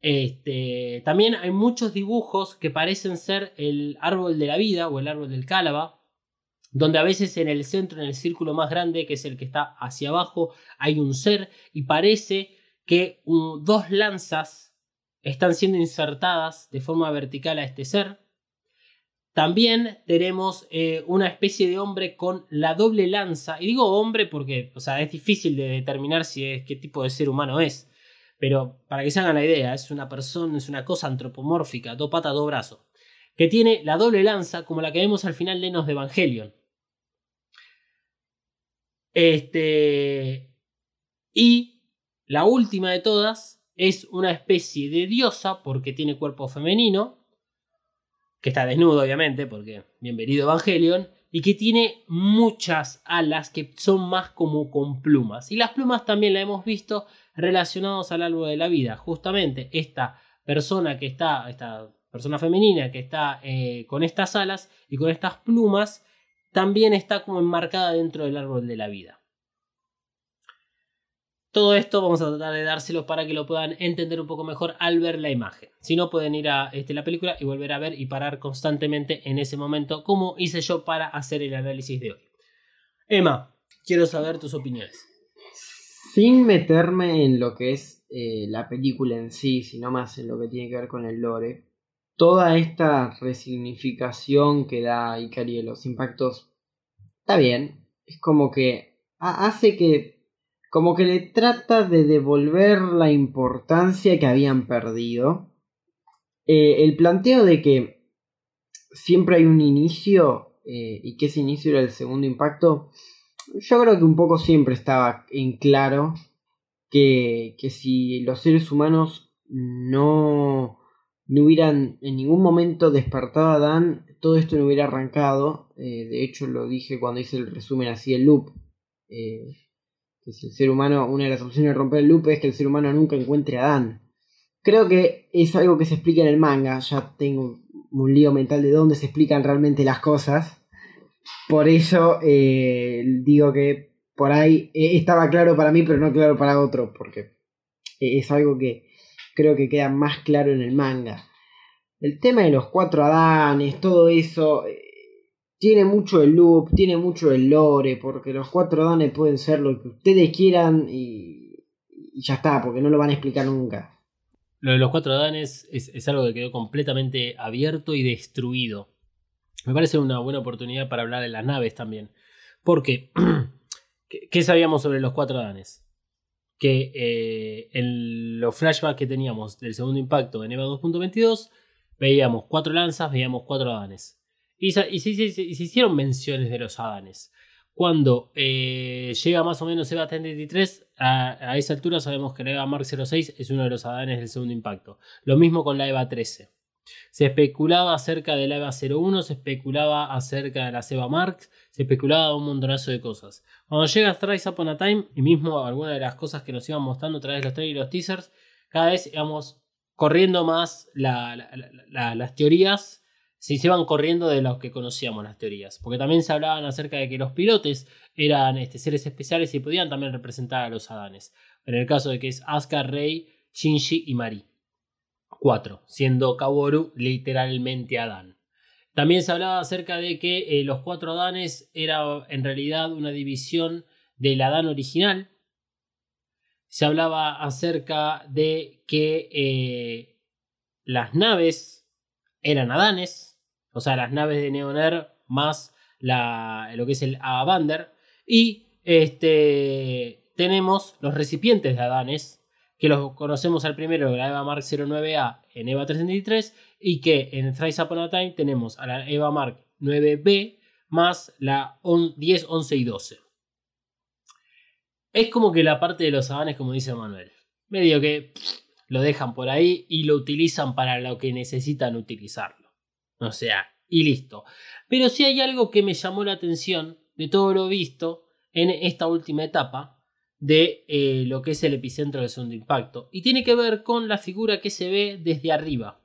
Este, también hay muchos dibujos que parecen ser el árbol de la vida o el árbol del cálaba, donde a veces en el centro, en el círculo más grande, que es el que está hacia abajo, hay un ser y parece que dos lanzas están siendo insertadas de forma vertical a este ser. También tenemos eh, una especie de hombre con la doble lanza. Y digo hombre porque o sea, es difícil de determinar si es qué tipo de ser humano es. Pero para que se hagan la idea, es una persona, es una cosa antropomórfica, dos patas, dos brazos. Que tiene la doble lanza como la que vemos al final de Enos de Evangelion. Este. Y la última de todas es una especie de diosa porque tiene cuerpo femenino, que está desnudo obviamente, porque bienvenido Evangelion, y que tiene muchas alas que son más como con plumas. Y las plumas también la hemos visto relacionados al árbol de la vida. Justamente esta persona que está, esta persona femenina que está eh, con estas alas y con estas plumas, también está como enmarcada dentro del árbol de la vida. Todo esto vamos a tratar de dárselo para que lo puedan entender un poco mejor al ver la imagen. Si no, pueden ir a este, la película y volver a ver y parar constantemente en ese momento, como hice yo para hacer el análisis de hoy. Emma, quiero saber tus opiniones. Sin meterme en lo que es eh, la película en sí, sino más en lo que tiene que ver con el lore, toda esta resignificación que da Ikari de los impactos está bien. Es como que hace que como que le trata de devolver la importancia que habían perdido. Eh, el planteo de que siempre hay un inicio eh, y que ese inicio era el segundo impacto, yo creo que un poco siempre estaba en claro que, que si los seres humanos no, no hubieran en ningún momento despertado a Dan, todo esto no hubiera arrancado. Eh, de hecho, lo dije cuando hice el resumen así, el loop que si el ser humano, una de las opciones de romper el loop es que el ser humano nunca encuentre a Dan. Creo que es algo que se explica en el manga, ya tengo un lío mental de dónde se explican realmente las cosas. Por eso eh, digo que por ahí eh, estaba claro para mí, pero no claro para otro, porque es algo que creo que queda más claro en el manga. El tema de los cuatro Adanes, todo eso, eh, tiene mucho el loop, tiene mucho el lore, porque los cuatro Adanes pueden ser lo que ustedes quieran y, ya está, porque no lo van a explicar nunca. Lo de los cuatro danes es, algo que quedó completamente abierto y destruido. Me parece una buena oportunidad para hablar de las naves también. Porque, ¿qué, sabíamos sobre los cuatro danes? Que eh, en los flashbacks que teníamos del segundo impacto en EVA 2.22, veíamos cuatro lanzas, veíamos cuatro adanes. Y, se, hicieron menciones de los adanes. Cuando eh, llega más o menos EVA 33, a, esa altura sabemos que la EVA Mark 06 es uno de los adanes del segundo impacto. Lo mismo con la EVA 13. Se especulaba acerca de la EVA 01, se especulaba acerca de la EVA Mark, se especulaba un montonazo de cosas. Cuando llega Thrice Upon a Time, y mismo algunas de las cosas que nos iban mostrando a través de los trailers y los teasers, cada vez íbamos corriendo más la- la- la- la- las teorías se iban corriendo de los que conocíamos las teorías. Porque también se hablaban acerca de que los pilotes eran este, seres especiales y podían también representar a los Adanes. En el caso de que es Asuka, Rei, Shinji y Mari. Cuatro, siendo Kaworu literalmente Adán. También se hablaba acerca de que eh, los cuatro Adanes era en realidad una división del Adán original. Se hablaba acerca de que eh, las naves eran Adanes, o sea, las naves de Neoner más la, lo que es el Avander. Y este, tenemos los recipientes de Adanes, que los conocemos al primero, la EVA Mark 09A en EVA 333, y que en Thrice Upon a Time tenemos a la EVA Mark 9B más la on- 10, 11 y 12. Es como que la parte de los Adanes, como dice Manuel, medio que lo dejan por ahí y lo utilizan para lo que necesitan utilizarlo. O sea, y listo. Pero sí hay algo que me llamó la atención de todo lo visto en esta última etapa de eh, lo que es el epicentro del segundo impacto. Y tiene que ver con la figura que se ve desde arriba.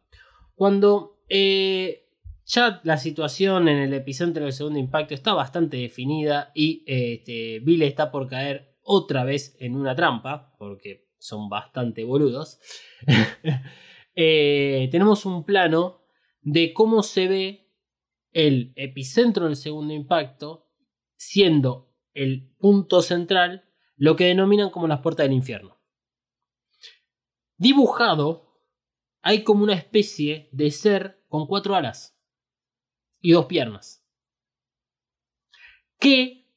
Cuando eh, ya la situación en el epicentro del segundo impacto está bastante definida y este, Bill está por caer otra vez en una trampa, porque son bastante boludos. Eh, tenemos un plano de cómo se ve el epicentro del segundo impacto siendo el punto central lo que denominan como las puertas del infierno. Dibujado hay como una especie de ser con cuatro alas y dos piernas. Que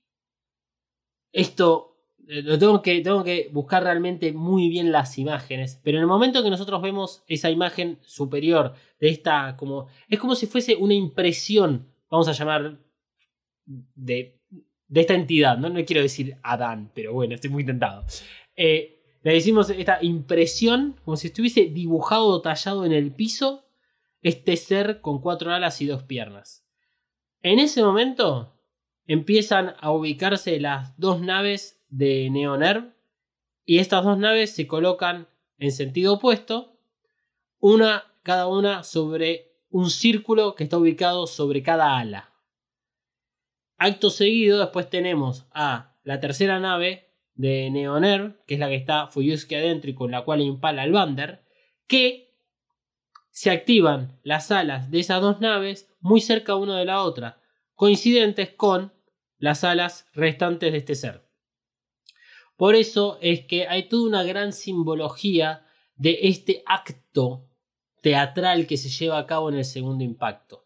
esto lo tengo que, tengo que buscar realmente muy bien las imágenes, pero en el momento que nosotros vemos esa imagen superior de esta como es como si fuese una impresión, vamos a llamar de, de esta entidad, ¿no? no quiero decir Adán, pero bueno, estoy muy tentado. Eh, le decimos esta impresión como si estuviese dibujado o tallado en el piso este ser con cuatro alas y dos piernas. En ese momento empiezan a ubicarse las dos naves de Neonerv y estas dos naves se colocan en sentido opuesto, una cada una sobre un círculo que está ubicado sobre cada ala. Acto seguido después tenemos a la tercera nave de Neonerv, que es la que está Fuyusuke adentro y con la cual impala el Bander, que se activan las alas de esas dos naves muy cerca una de la otra, coincidentes con las alas restantes de este ser. Por eso es que hay toda una gran simbología de este acto teatral que se lleva a cabo en el segundo impacto.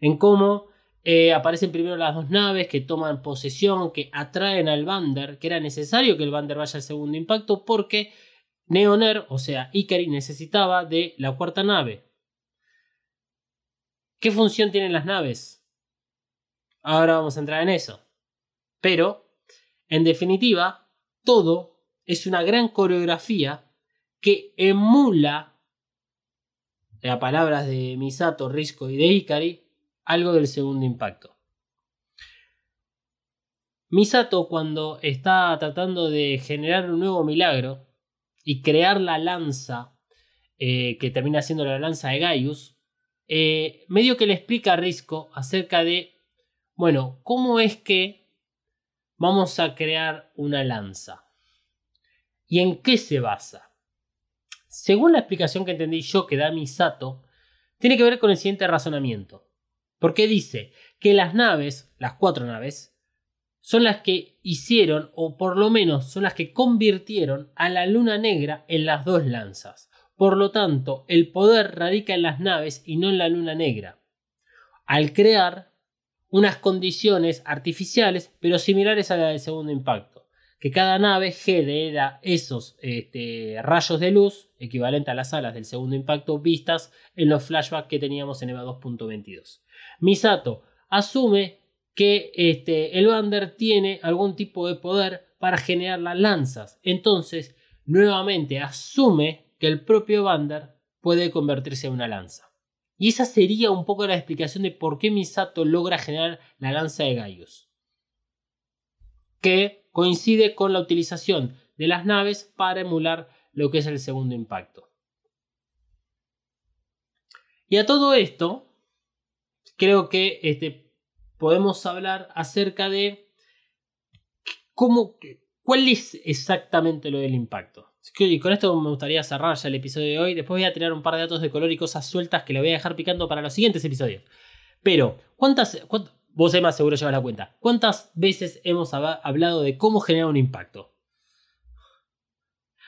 En cómo eh, aparecen primero las dos naves que toman posesión, que atraen al Bander, que era necesario que el Bander vaya al segundo impacto porque Neoner, o sea, Ikari, necesitaba de la cuarta nave. ¿Qué función tienen las naves? Ahora vamos a entrar en eso. Pero, en definitiva, todo es una gran coreografía que emula, a palabras de Misato, Risco y de Ikari, algo del segundo impacto. Misato, cuando está tratando de generar un nuevo milagro y crear la lanza eh, que termina siendo la lanza de Gaius, eh, medio que le explica a Risco acerca de, bueno, cómo es que vamos a crear una lanza y en qué se basa. Según la explicación que entendí yo que da Misato, tiene que ver con el siguiente razonamiento. Porque dice que las naves, las cuatro naves, son las que hicieron, o por lo menos son las que convirtieron a la luna negra en las dos lanzas. Por lo tanto, el poder radica en las naves y no en la luna negra. Al crear unas condiciones artificiales, pero similares a la del segundo impacto. Que cada nave genera esos este, rayos de luz, equivalente a las alas del segundo impacto, vistas en los flashbacks que teníamos en EVA 2.22. Misato asume que este, el Bander tiene algún tipo de poder para generar las lanzas. Entonces, nuevamente asume que el propio Vander puede convertirse en una lanza. Y esa sería un poco la explicación de por qué Misato logra generar la lanza de Gaius. Que coincide con la utilización de las naves para emular lo que es el segundo impacto. Y a todo esto, creo que este, podemos hablar acerca de cómo, cuál es exactamente lo del impacto. Y con esto me gustaría cerrar ya el episodio de hoy. Después voy a tirar un par de datos de color y cosas sueltas que le voy a dejar picando para los siguientes episodios. Pero, ¿cuántas, vos más seguro llevas la cuenta? ¿Cuántas veces hemos hablado de cómo generar un impacto?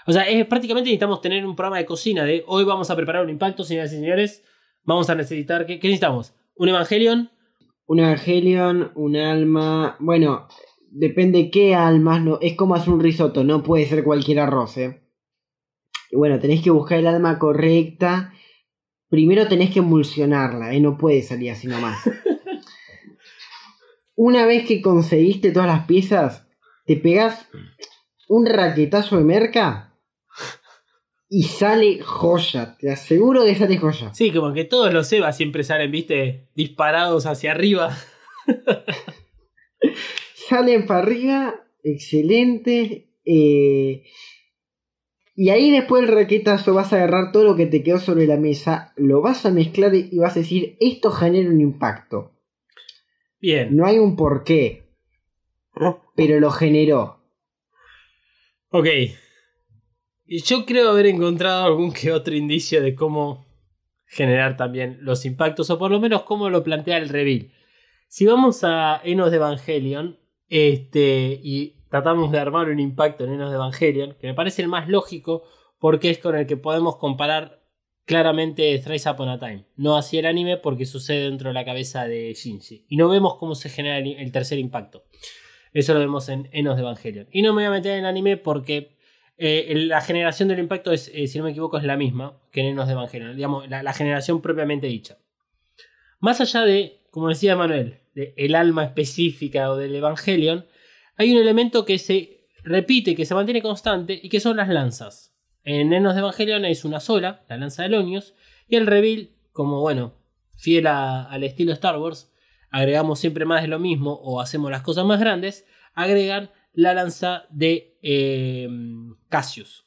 O sea, es, prácticamente necesitamos tener un programa de cocina de hoy vamos a preparar un impacto, señoras y señores. Vamos a necesitar, ¿qué, qué necesitamos? ¿Un Evangelion? Un Evangelion, un alma. Bueno, depende qué almas. No, es como hacer un risotto, no puede ser cualquier arroz, ¿eh? Bueno, tenés que buscar el alma correcta. Primero tenés que emulsionarla, ¿eh? no puede salir así nomás. Una vez que conseguiste todas las piezas, te pegas un raquetazo de merca y sale joya. Te aseguro que sale joya. Sí, como que todos los Evas siempre salen, viste, disparados hacia arriba. salen para arriba, excelente. Eh, y ahí después del raquetazo vas a agarrar todo lo que te quedó sobre la mesa, lo vas a mezclar y vas a decir, esto genera un impacto. Bien. No hay un porqué. Pero lo generó. Ok. Y yo creo haber encontrado algún que otro indicio de cómo generar también los impactos, o por lo menos cómo lo plantea el reveal. Si vamos a Enos de Evangelion, este, y tratamos de armar un impacto en Enos de Evangelion, que me parece el más lógico porque es con el que podemos comparar claramente Thrice Upon a Time. No así el anime porque sucede dentro de la cabeza de Shinji. Y no vemos cómo se genera el tercer impacto. Eso lo vemos en Enos de Evangelion. Y no me voy a meter en el anime porque eh, la generación del impacto, es, eh, si no me equivoco, es la misma que en Enos de Evangelion. Digamos, la, generación propiamente dicha. Más allá de, como decía Manuel, de el alma específica o del Evangelion, hay un elemento que se repite, que se mantiene constante y que son las lanzas. En Enos de Evangelion es una sola, la lanza de Lonius, y el reveal, como bueno, fiel al estilo Star Wars, agregamos siempre más de lo mismo o hacemos las cosas más grandes, agregan la lanza de em, Cassius.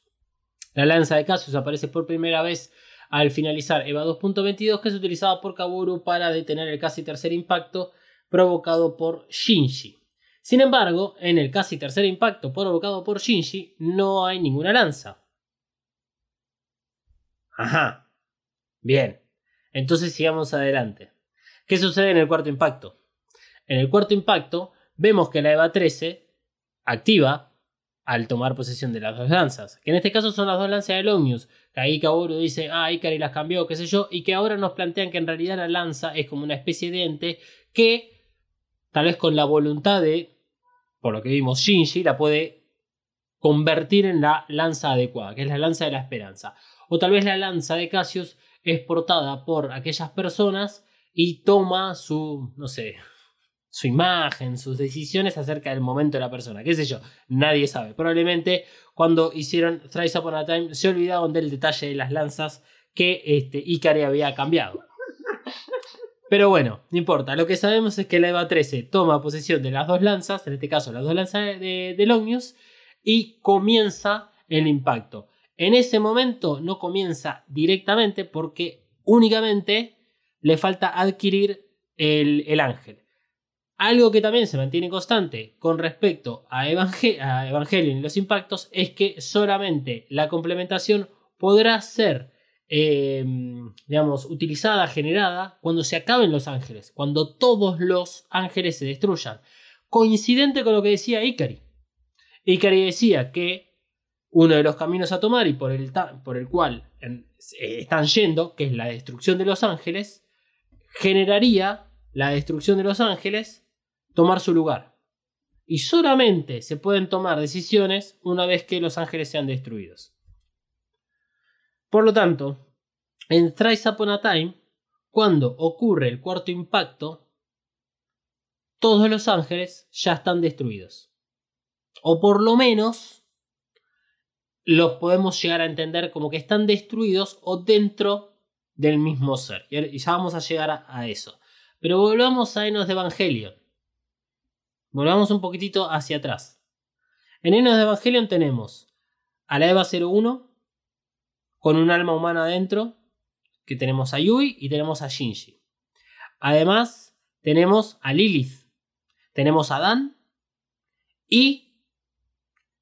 La lanza de Cassius aparece por primera vez al finalizar EVA 2.22 que es utilizada por Kaburu para detener el casi tercer impacto provocado por Shinji. Sin embargo, en el casi tercer impacto provocado por Shinji no hay ninguna lanza. Ajá. Bien. Entonces sigamos adelante. ¿Qué sucede en el cuarto impacto? En el cuarto impacto vemos que la EVA 13 activa al tomar posesión de las dos lanzas. Que en este caso son las dos lanzas de Longius. Que ahí Kaoru dice, ah, Ikari las cambió, qué sé yo. Y que ahora nos plantean que en realidad la lanza es como una especie de ente que, tal vez con la voluntad de por lo que vimos, Shinji la puede convertir en la lanza adecuada, que es la lanza de la esperanza. O tal vez la lanza de Cassius es portada por aquellas personas y toma su, no sé, su imagen, sus decisiones acerca del momento de la persona. ¿Qué sé yo? Nadie sabe. Probablemente cuando hicieron Thrice Upon a Time se olvidaron del detalle de las lanzas que este, Ikari había cambiado. Pero bueno, no importa. Lo que sabemos es que la EVA 13 toma posesión de las dos lanzas, en este caso las dos lanzas de, de y comienza el impacto. En ese momento no comienza directamente porque únicamente le falta adquirir el, el ángel. Algo que también se mantiene constante con respecto a, Evangel a Evangelion y los impactos es que solamente la complementación podrá ser, eh, digamos, utilizada, generada cuando se acaben los ángeles, cuando todos los ángeles se destruyan. Coincidente con lo que decía Ikari. Ikari decía que uno de los caminos a tomar y por el, por el cual eh, están yendo, que es la destrucción de los ángeles, generaría la destrucción de los ángeles tomar su lugar. Y solamente se pueden tomar decisiones una vez que los ángeles sean destruidos. Por lo tanto, en Thrice Upon a Time, cuando ocurre el cuarto impacto, todos los ángeles ya están destruidos. O por lo menos los podemos llegar a entender como que están destruidos o dentro del mismo ser. Y ya vamos a llegar a, eso. Pero volvamos a Enos de Evangelion. Volvamos un poquitito hacia atrás. En Enos de Evangelion tenemos a la Eva 01 con un alma humana adentro, que tenemos a Yui y tenemos a Shinji. Además, tenemos a Lilith, tenemos a Dan y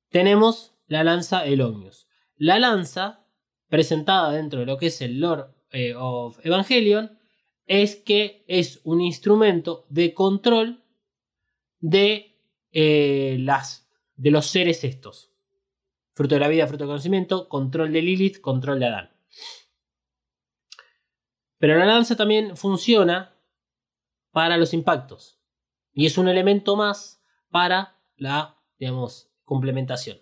tenemos la lanza Elomius. La lanza, presentada dentro de lo que es el Lord eh, of Evangelion, es que es un instrumento de control de, eh, las, de los seres estos. Fruto de la vida, fruto del conocimiento, control de Lilith, control de Adán. Pero la lanza también funciona para los impactos. Y es un elemento más para la, digamos, complementación.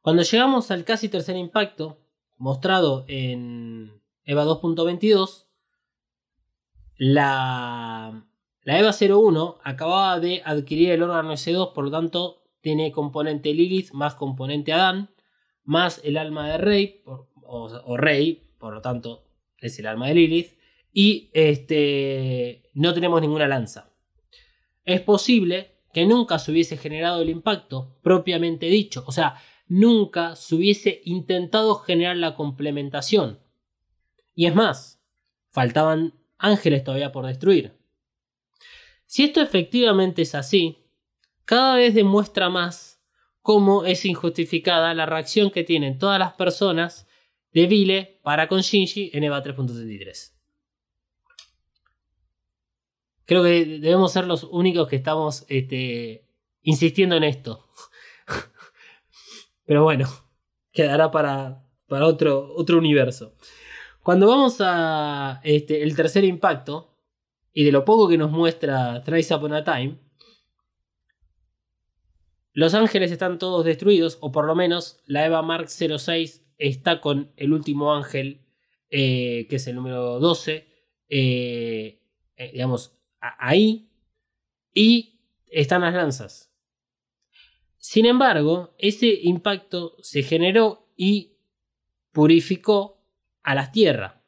Cuando llegamos al casi tercer impacto, mostrado en EVA 2.22, la, la EVA 01 acababa de adquirir el órgano S2, por lo tanto tiene componente Lilith más componente Adán, más el alma de Rey, o, Rey, por lo tanto es el alma de Lilith, y este, no tenemos ninguna lanza. Es posible que nunca se hubiese generado el impacto propiamente dicho, o sea, nunca se hubiese intentado generar la complementación. Y es más, faltaban ángeles todavía por destruir. Si esto efectivamente es así, cada vez demuestra más cómo es injustificada la reacción que tienen todas las personas de Vile para con Shinji en EVA 3.33. Creo que debemos ser los únicos que estamos este, insistiendo en esto. Pero bueno, quedará para, para otro, otro universo. Cuando vamos a este, el tercer impacto, y de lo poco que nos muestra Thrice Upon a Time, los ángeles están todos destruidos, o por lo menos la Eva Mark 06 está con el último ángel, eh, que es el número 12, eh, eh, digamos, ahí, y están las lanzas. Sin embargo, ese impacto se generó y purificó a la tierra.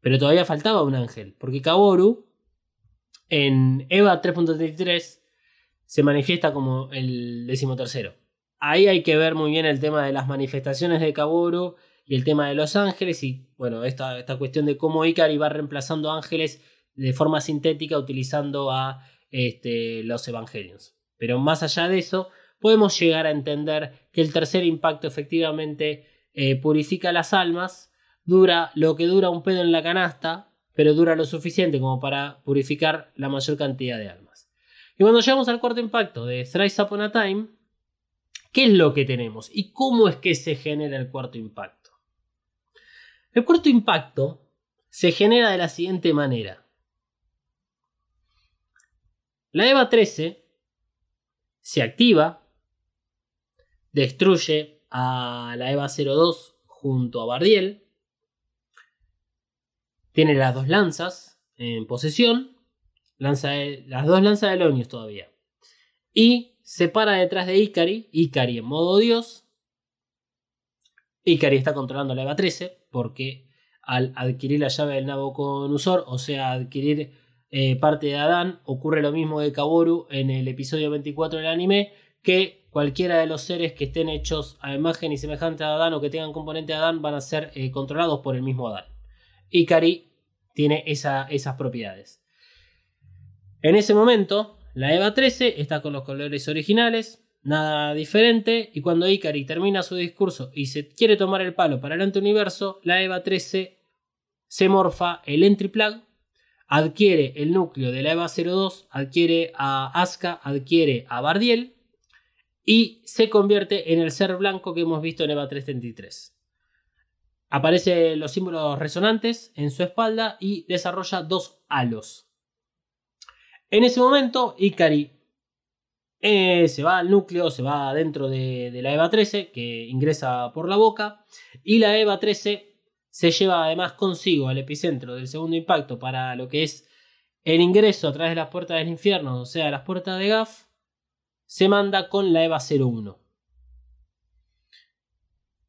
Pero todavía faltaba un ángel, porque Kaboru en EVA 3.33 se manifiesta como el decimotercero. Ahí hay que ver muy bien el tema de las manifestaciones de Kaboru y el tema de los ángeles y bueno, esta, esta cuestión de cómo Ikari va reemplazando ángeles de forma sintética utilizando a este, los evangelios. Pero más allá de eso, podemos llegar a entender que el tercer impacto efectivamente eh, purifica las almas dura lo que dura un pedo en la canasta, pero dura lo suficiente como para purificar la mayor cantidad de almas. Y cuando llegamos al cuarto impacto de Thrice Upon a Time, ¿qué es lo que tenemos? ¿Y cómo es que se genera el cuarto impacto? El cuarto impacto se genera de la siguiente manera. La EVA 13 se activa, destruye a la EVA 02 junto a Bardiel, tiene las dos lanzas en posesión. Lanza las dos lanzas de Lonius todavía. Y se para detrás de Ikari. Ikari en modo dios. Ikari está controlando la EVA 13. Porque al adquirir la llave del Nabucodonosor, o sea, adquirir eh, parte de Adán, ocurre lo mismo de Kaboru en el episodio 24 del anime. Que cualquiera de los seres que estén hechos a imagen y semejante a Adán o que tengan componente de Adán van a ser eh, controlados por el mismo Adán. Ikari tiene esa- esas propiedades. En ese momento, la EVA 13 está con los colores originales, nada diferente, y cuando Ikari termina su discurso y se quiere tomar el palo para el antiuniverso, la EVA 13 se morfa el entry plug, adquiere el núcleo de la EVA 02, adquiere a Asuka, adquiere a Bardiel y se convierte en el ser blanco que hemos visto en EVA 333. Aparecen los símbolos resonantes en su espalda y desarrolla dos halos. En ese momento, Ikari eh, se va al núcleo, se va dentro de, de la EVA 13, que ingresa por la boca, y la EVA 13 se lleva además consigo al epicentro del segundo impacto para lo que es el ingreso a través de las puertas del infierno, o sea, las puertas de Gaf, se manda con la EVA 01.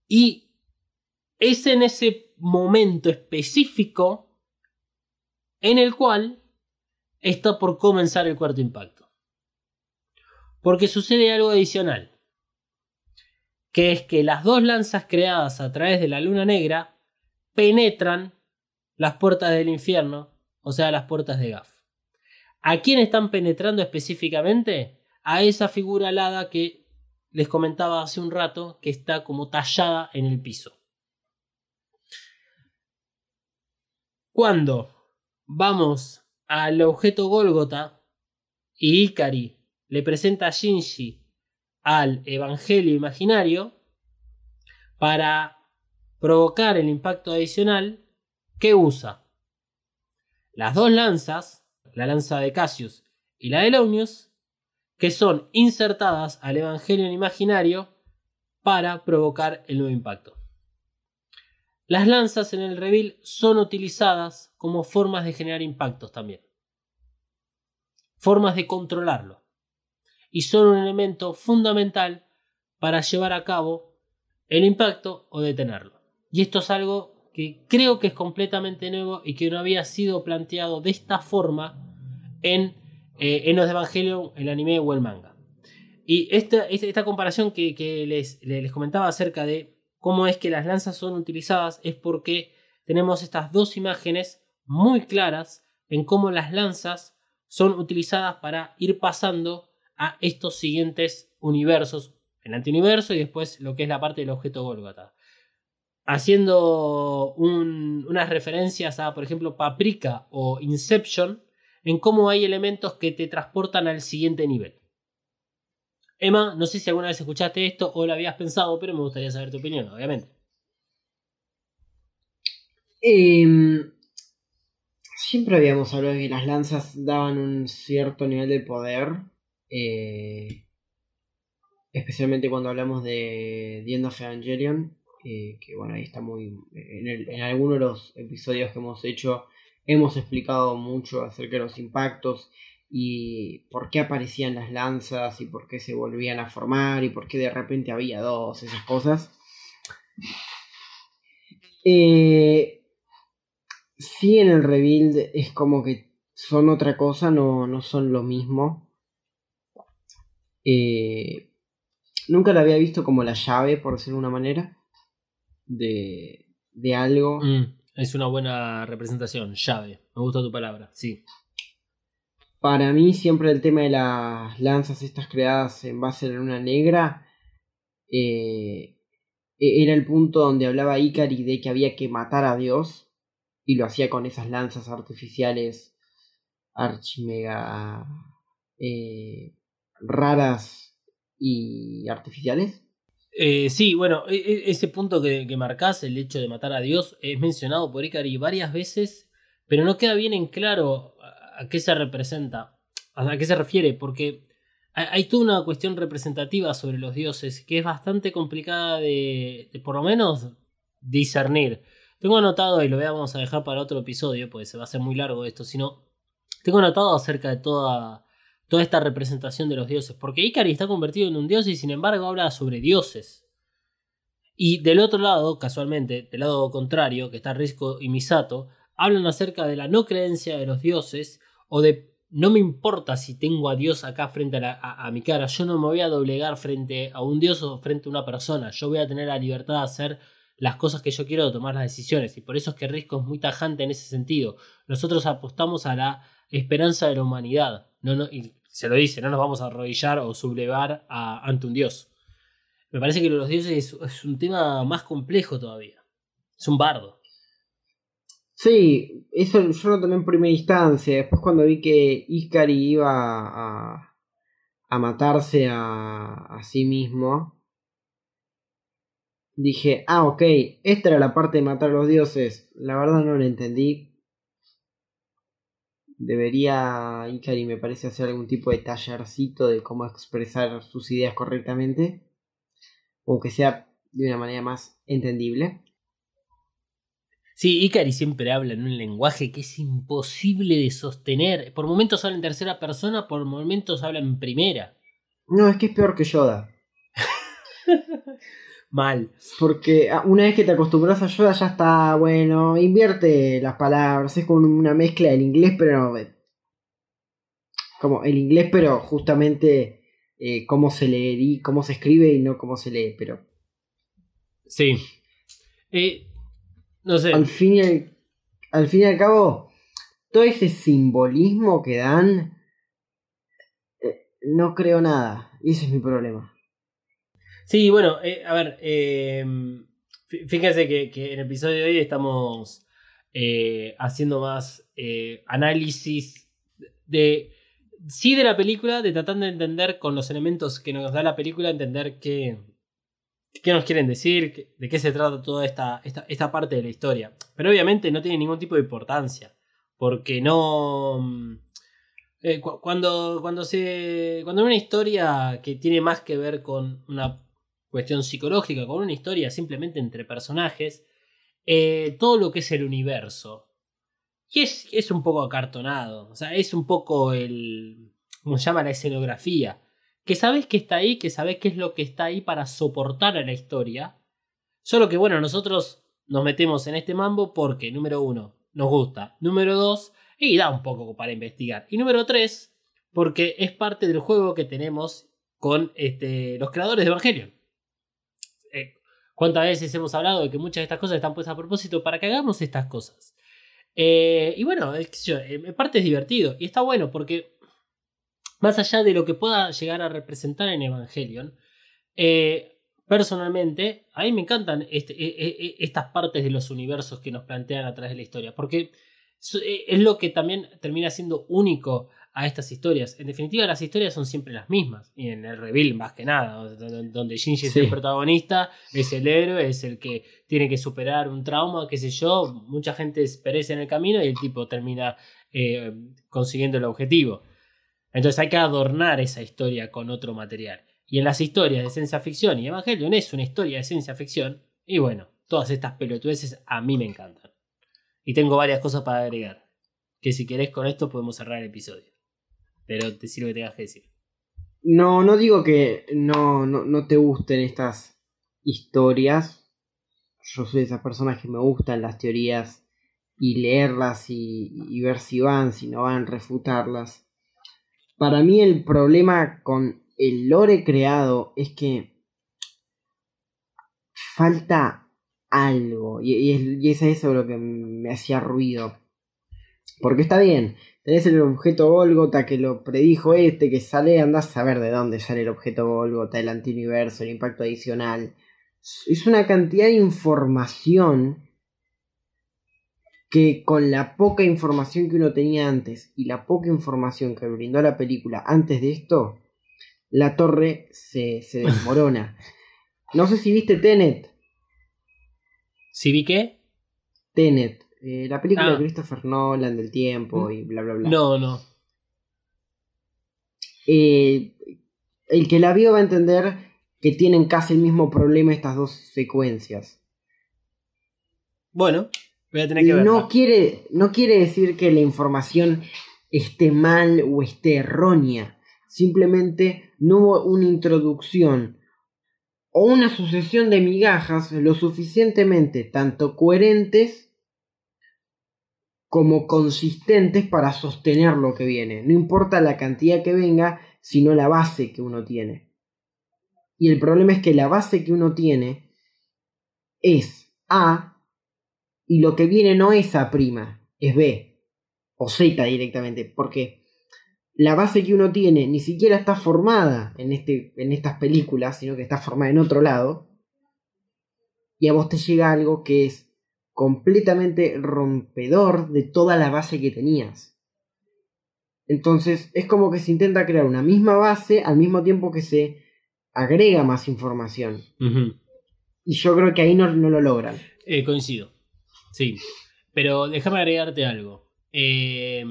Y es en ese momento específico en el cual está por comenzar el cuarto impacto. Porque sucede algo adicional. Que es que las dos lanzas creadas a través de la luna negra penetran las puertas del infierno, o sea, las puertas de Gaf. ¿A quién están penetrando específicamente? A esa figura alada que les comentaba hace un rato, que está como tallada en el piso. Cuando vamos al objeto Golgota y Ikari le presenta a Shinji al Evangelio imaginario para provocar el impacto adicional, ¿qué usa? Las dos lanzas, la lanza de Cassius y la de Launius, que son insertadas al Evangelio imaginario para provocar el nuevo impacto. Las lanzas en el reveal son utilizadas como formas de generar impactos también. Formas de controlarlo. Y son un elemento fundamental para llevar a cabo el impacto o detenerlo. Y esto es algo que creo que es completamente nuevo y que no había sido planteado de esta forma en, eh, en los Evangelion, el anime o el manga. Y esta, esta, comparación que, que les, les comentaba acerca de cómo es que las lanzas son utilizadas es porque tenemos estas dos imágenes muy claras en cómo las lanzas son utilizadas para ir pasando a estos siguientes universos, el antiuniverso y después lo que es la parte del objeto Golgotha. Haciendo un- unas referencias a, por ejemplo, Paprika o Inception, en cómo hay elementos que te transportan al siguiente nivel. Emma, no sé si alguna vez escuchaste esto o lo habías pensado, pero me gustaría saber tu opinión, obviamente. Em, siempre habíamos hablado de que las lanzas daban un cierto nivel de poder. eh, especialmente cuando hablamos de The End of Evangelion. eh, que bueno, ahí está muy. En, el- en algunos de los episodios que hemos hecho, hemos explicado mucho acerca de los impactos y por qué aparecían las lanzas y por qué se volvían a formar y por qué de repente había dos, esas cosas. Eh, sí, en el rebuild es como que son otra cosa, no, no son lo mismo. Eh, nunca la había visto como la llave, por decirlo de una manera, de, de algo. Mm, es una buena representación, llave. Me gusta tu palabra, sí. Para mí siempre el tema de las lanzas estas creadas en base a la luna negra eh, e- era el punto donde hablaba Ikari de que había que matar a Dios y lo hacía con esas lanzas artificiales archimega eh, raras y artificiales. Eh, sí, bueno, e- e- ese punto que, que marcás, el hecho de matar a Dios, es mencionado por Ikari varias veces, pero no queda bien en claro a, qué se representa, a qué se refiere, porque hay, toda una cuestión representativa sobre los dioses que es bastante complicada de, de por lo menos discernir. Tengo anotado, y lo vamos a dejar para otro episodio, porque se va a hacer muy largo esto, sino tengo anotado acerca de toda, toda esta representación de los dioses, porque Ikari está convertido en un dios y sin embargo habla sobre dioses. Y del otro lado, casualmente, del lado contrario, que está Risco y Misato, hablan acerca de la no creencia de los dioses o de no me importa si tengo a Dios acá frente a, la- mi cara, yo no me voy a doblegar frente a un dios o frente a una persona, yo voy a tener la libertad de hacer las cosas que yo quiero, tomar las decisiones. Y por eso es que Risco es muy tajante en ese sentido. Nosotros apostamos a la esperanza de la humanidad. No, no, y se lo dice, no nos vamos a arrodillar o sublevar a, ante un dios. Me parece que los dioses es, es un tema más complejo todavía. Es un bardo. Sí, eso yo lo tomé en primera instancia. Después cuando vi que Iscari iba a, matarse a, sí mismo, dije, ah, ok, esta era la parte de matar a los dioses. La verdad no la entendí. Debería Ikari, me parece, hacer algún tipo de tallercito de cómo expresar sus ideas correctamente. O que sea de una manera más entendible. Sí, Ikari siempre habla en un lenguaje que es imposible de sostener. Por momentos habla en tercera persona, por momentos habla en primera. No, es que es peor que Yoda. Mal. Porque ah, una vez que te acostumbras a Yoda ya está, bueno, invierte las palabras, es como una mezcla del inglés, pero no, como el inglés, pero justamente eh, cómo se lee, cómo se escribe y no cómo se lee, pero Sí. Eh, no sé. al fin y al, al fin y al cabo, todo ese simbolismo que dan, eh, no creo nada, y ese es mi problema. Sí, bueno, eh, a ver, eh, fí- fíjense que, que en el episodio de hoy estamos haciendo más análisis de, sí de la película, de tratando de entender con los elementos que nos da la película, entender qué, qué nos quieren decir, de qué se trata toda esta, esta, esta parte de la historia. Pero obviamente no tiene ningún tipo de importancia, porque no... mm, eh, cu- cuando, cuando se. Cuando una historia que tiene más que ver con una cuestión psicológica, con una historia simplemente entre personajes, eh, todo lo que es el universo. Y es, es un poco acartonado. O sea, es un poco el. ¿Cómo se llama? La escenografía. Que sabes que está ahí, que sabes qué es lo que está ahí para soportar a la historia. Solo que, bueno, nosotros nos metemos en este mambo porque, número uno, nos gusta. Número dos, y da un poco para investigar. Y número 3, porque es parte del juego que tenemos con este, los creadores de Evangelion. Eh, ¿Cuántas veces hemos hablado de que muchas de estas cosas están puestas a propósito para que hagamos estas cosas? Eh, y bueno, es eh, en parte es divertido y está bueno porque más allá de lo que pueda llegar a representar en Evangelion, eh, personalmente a mí me encantan este- eh, eh, estas partes de los universos que nos plantean a través de la historia, porque eh, es lo que también termina siendo único a estas historias. En definitiva, las historias son siempre las mismas. Y en el reveal, más que nada, donde Shinji es el protagonista, es el héroe, es el que tiene que superar un trauma, qué sé yo. Mucha gente perece en el camino y el tipo termina eh, consiguiendo el objetivo. Entonces hay que adornar esa historia con otro material. Y en las historias de ciencia ficción, y Evangelion es una historia de ciencia ficción, y bueno, todas estas pelotudeces a mí me encantan. Y tengo varias cosas para agregar. Que si querés con esto podemos cerrar el episodio. Pero te sirve que tengas que decir. No, no digo que no, no, no te gusten estas historias. Yo soy de esas personas que me gustan las teorías y leerlas y, y ver si van, si no van, refutarlas. Para mí el problema con el lore creado es que falta algo. Y, es, eso lo que me hacía ruido. Porque está bien, tenés el objeto Golgota que lo predijo este, que sale, andás a saber de dónde sale el objeto Golgota, el antiuniverso, el impacto adicional. Es una cantidad de información que con la poca información que uno tenía antes y la poca información que brindó la película antes de esto, la torre se, se desmorona. No sé si viste Tenet. ¿Sí vi qué? Tenet, eh, la película Ah. de Christopher Nolan del tiempo y bla bla bla. No, no. Eh, el que la vio va a entender que tienen casi el mismo problema estas dos secuencias. Bueno, voy a tener que verla. No quiere, no quiere decir que la información esté mal o esté errónea. Simplemente no hubo una introducción o una sucesión de migajas lo suficientemente tanto coherentes como consistentes para sostener lo que viene. No importa la cantidad que venga, sino la base que uno tiene. Y el problema es que la base que uno tiene es A y lo que viene no es A', es B o Z directamente, porque la base que uno tiene ni siquiera está formada en, este, en estas películas, sino que está formada en otro lado, y a vos te llega algo que es completamente rompedor de toda la base que tenías. Entonces es como que se intenta crear una misma base al mismo tiempo que se agrega más información. Y yo creo que ahí no, lo logran. Eh, coincido. Sí. Pero déjame agregarte algo. Eh,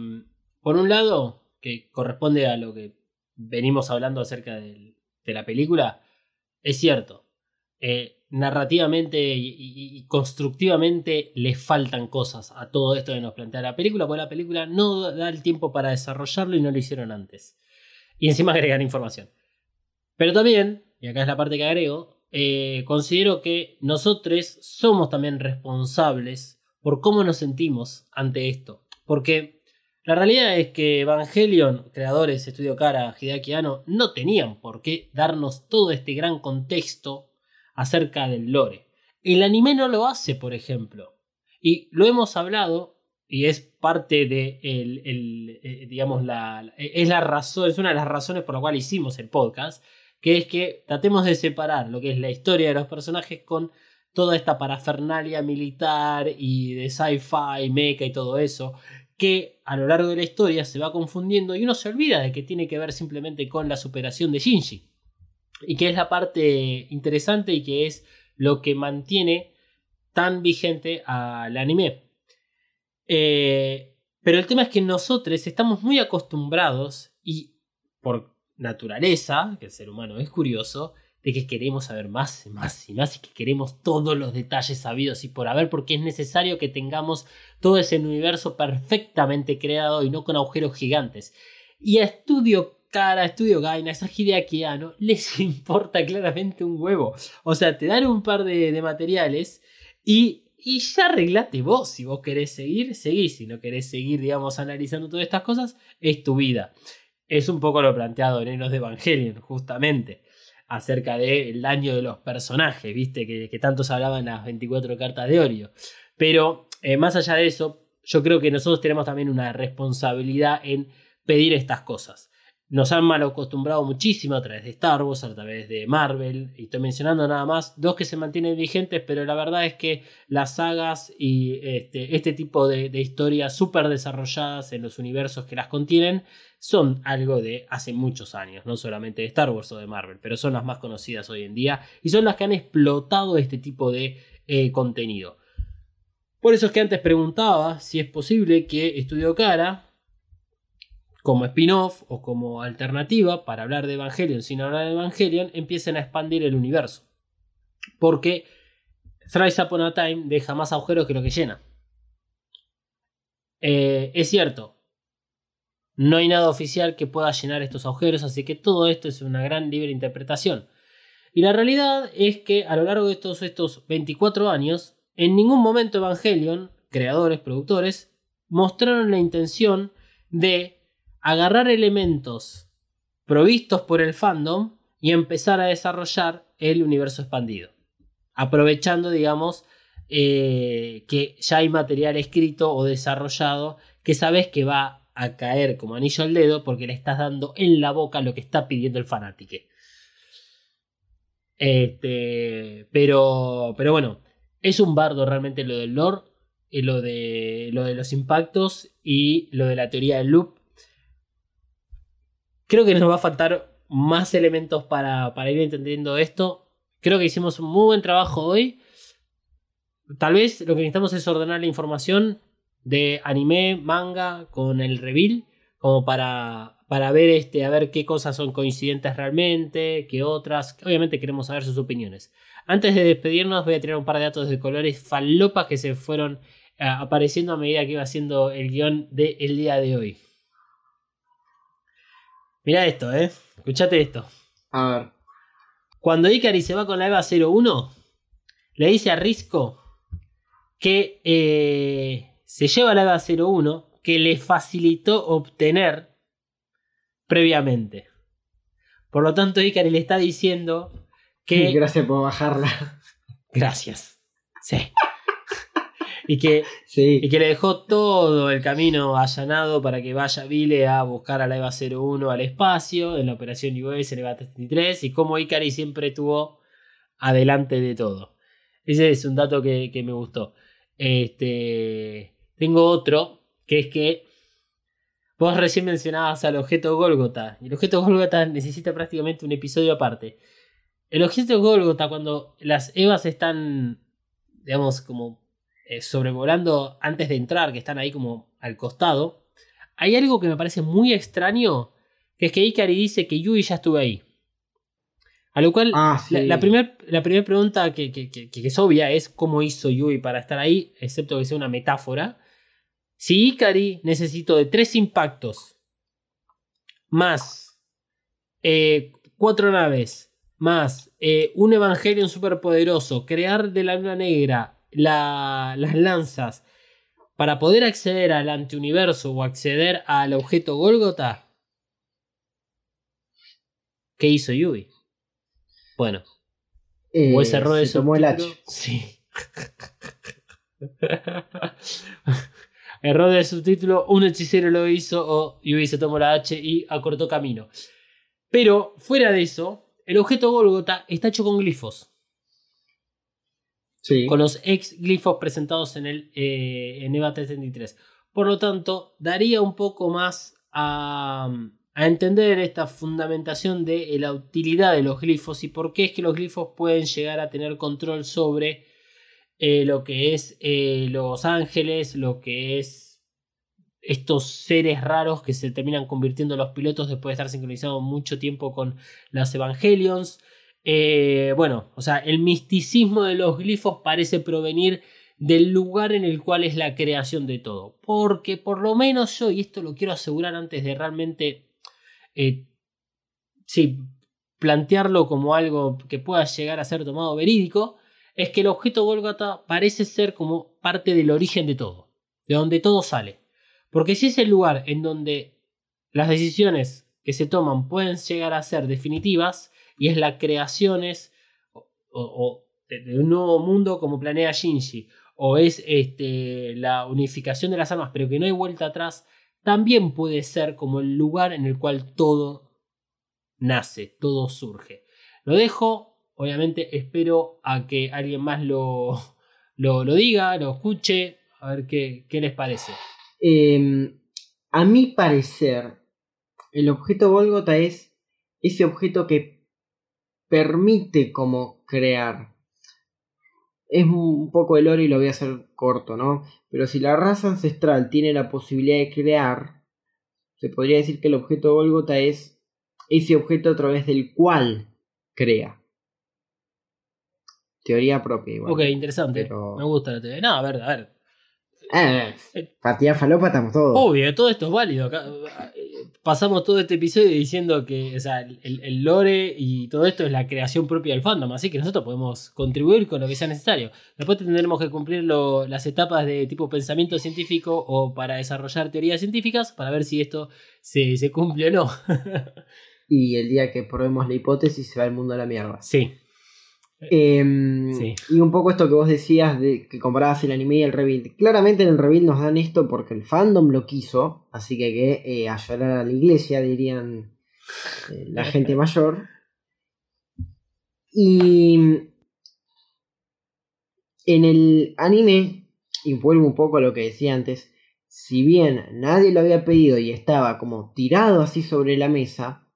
por un lado, que corresponde a lo que venimos hablando acerca de la película, es cierto. Eh, narrativamente y, constructivamente le faltan cosas a todo esto que nos plantea la película, porque la película no da el tiempo para desarrollarlo y no lo hicieron antes. Y encima agregan información. Pero también, y acá es la parte que agrego, eh, considero que nosotros somos también responsables por cómo nos sentimos ante esto. Porque la realidad es que Evangelion, creadores, Estudio Cara, Hideaki Anno, no tenían por qué darnos todo este gran contexto acerca del lore. El anime no lo hace, por ejemplo. Y lo hemos hablado y es parte de el, eh, digamos la es la razón es una de las razones por la cual hicimos el podcast que es que tratemos de separar lo que es la historia de los personajes con toda esta parafernalia militar y de sci-fi, mecha y todo eso que a lo largo de la historia se va confundiendo y uno se olvida de que tiene que ver simplemente con la superación de Shinji y que es la parte interesante y que es lo que mantiene tan vigente al anime. Eh, pero el tema es que nosotros estamos muy acostumbrados y por naturaleza, que el ser humano es curioso, de que queremos saber más y más y más y que queremos todos los detalles sabidos y por haber porque es necesario que tengamos todo ese universo perfectamente creado y no con agujeros gigantes. Y a estudio cara, Estudio Gaina, esa Hideaki no les importa claramente un huevo. O sea, te dan un par de, materiales y, y, ya arreglate vos. Si vos querés seguir, seguís. Si no querés seguir, digamos, analizando todas estas cosas, es tu vida. Es un poco lo planteado en Enos de Evangelion, justamente. Acerca del daño de los personajes, viste, que, que tanto se hablaban en las 24 cartas de Orio. Pero eh, más allá de eso, yo creo que nosotros tenemos también una responsabilidad en pedir estas cosas. Nos han mal acostumbrado muchísimo a través de Star Wars, a través de Marvel, y estoy mencionando nada más dos que se mantienen vigentes, pero la verdad es que las sagas y este, este tipo de, historias súper desarrolladas en los universos que las contienen son algo de hace muchos años, no solamente de Star Wars o de Marvel, pero son las más conocidas hoy en día y son las que han explotado este tipo de eh, contenido. Por eso es que antes preguntaba si es posible que Estudio Cara como spin-off o como alternativa para hablar de Evangelion sin hablar de Evangelion, empiecen a expandir el universo. Porque Thrice Upon a Time deja más agujeros que lo que llena. Eh, es cierto, no hay nada oficial que pueda llenar estos agujeros, así que todo esto es una gran libre interpretación. Y la realidad es que a lo largo de todos estos 24 años, en ningún momento Evangelion, creadores, productores, mostraron la intención de agarrar elementos provistos por el fandom y empezar a desarrollar el universo expandido. Aprovechando, digamos, eh, que ya hay material escrito o desarrollado que sabes que va a caer como anillo al dedo porque le estás dando en la boca lo que está pidiendo el fanático. Este, pero, pero bueno, es un bardo realmente lo del lore, y lo, de, lo de los impactos y lo de la teoría del loop Creo que nos va a faltar más elementos para, ir entendiendo esto. Creo que hicimos un muy buen trabajo hoy. Tal vez lo que necesitamos es ordenar la información de anime, manga con el reveal, como para, para ver este, a ver qué cosas son coincidentes realmente, qué otras. Obviamente queremos saber sus opiniones. Antes de despedirnos, voy a tirar un par de datos de colores falopas que se fueron eh, apareciendo a medida que iba haciendo el guion del día de hoy. Mira esto, ¿eh? Escuchate esto. A ver. Cuando Ikari se va con la EVA 01, le dice a Risco que eh, se lleva la EVA 01 que le facilitó obtener previamente. Por lo tanto, Ikari le está diciendo que. Gracias por bajarla. Gracias. Sí. y que Sí. Y que le dejó todo el camino allanado para que vaya Vile a buscar a la EVA 01 al espacio en la operación US en EVA 33 y como Ikari siempre estuvo adelante de todo. Ese es un dato que, que me gustó. Este, tengo otro, que es que vos recién mencionabas al objeto Golgota y el objeto Golgota necesita prácticamente un episodio aparte. El objeto Golgota cuando las EVAs están, digamos, como eh, sobrevolando antes de entrar, que están ahí como al costado, hay algo que me parece muy extraño, que es que Ikari dice que Yui ya estuvo ahí. A lo cual, Ah, sí. la, la primera la primer pregunta que, que- que- que es obvia es cómo hizo Yui para estar ahí, excepto que sea una metáfora. Si Ikari necesitó de tres impactos, más eh, cuatro naves, más eh, un Evangelion superpoderoso, crear de la luna negra la- las lanzas para poder acceder al antiuniverso o acceder al objeto Golgota, ¿qué hizo Yui? Bueno, Eh, o ese error se tomó el subtítulo. H. Sí. error de subtítulo, un hechicero lo hizo o Yui se tomó la H y acortó camino. Pero fuera de eso, el objeto Golgota está hecho con glifos. Con los ex glifos presentados en el eh, en EVA 333. Por lo tanto, daría un poco más a, a entender esta fundamentación de eh, la utilidad de los glifos y por qué es que los glifos pueden llegar a tener control sobre eh, lo que es los ángeles, lo que es estos seres raros que se terminan convirtiendo en los pilotos después de estar sincronizados mucho tiempo con las Evangelions. Eh, bueno, o sea, el misticismo de los glifos parece provenir del lugar en el cual es la creación de todo. Porque por lo menos yo, y esto lo quiero asegurar antes de realmente, eh, sí, plantearlo como algo que pueda llegar a ser tomado verídico, es que el objeto Golgata parece ser como parte del origen de todo, de donde todo sale. Porque si es el lugar en donde las decisiones que se toman pueden llegar a ser definitivas, y es la creaciones o, o de, un nuevo mundo como planea Shinji, o es este, la unificación de las armas, pero que no hay vuelta atrás, también puede ser como el lugar en el cual todo nace, todo surge. Lo dejo, obviamente espero a que alguien más lo, lo, lo diga, lo escuche, a ver qué, qué les parece. Eh, a mi parecer, el objeto Golgota es ese objeto que permite como crear. Es un poco el oro y lo voy a hacer corto, ¿no? Pero si la raza ancestral tiene la posibilidad de crear, se podría decir que el objeto Golgota es ese objeto a través del cual crea. Teoría propia igual. Ok, interesante. pero- Me gusta la teoría. No, a ver, a ver. Eh, patía falopa estamos todos. Obvio, todo esto es válido. Pasamos todo este episodio diciendo que o sea, el, el lore y todo esto es la creación propia del fandom, así que nosotros podemos contribuir con lo que sea necesario. Después tendremos que cumplir lo- las etapas de tipo pensamiento científico o para desarrollar teorías científicas para ver si esto se, se cumple o no. Y el día que probemos la hipótesis se va el mundo a la mierda. sí, Em, Sí. Y un poco esto que vos decías de que comparabas el anime y el rebuild. Claramente en el rebuild nos dan esto porque el fandom lo quiso. Así que que eh, a llorar a la iglesia, dirían eh, la gente mayor. Y en el anime, y vuelvo un poco a lo que decía antes, si bien nadie lo había pedido y estaba como tirado así sobre la mesa,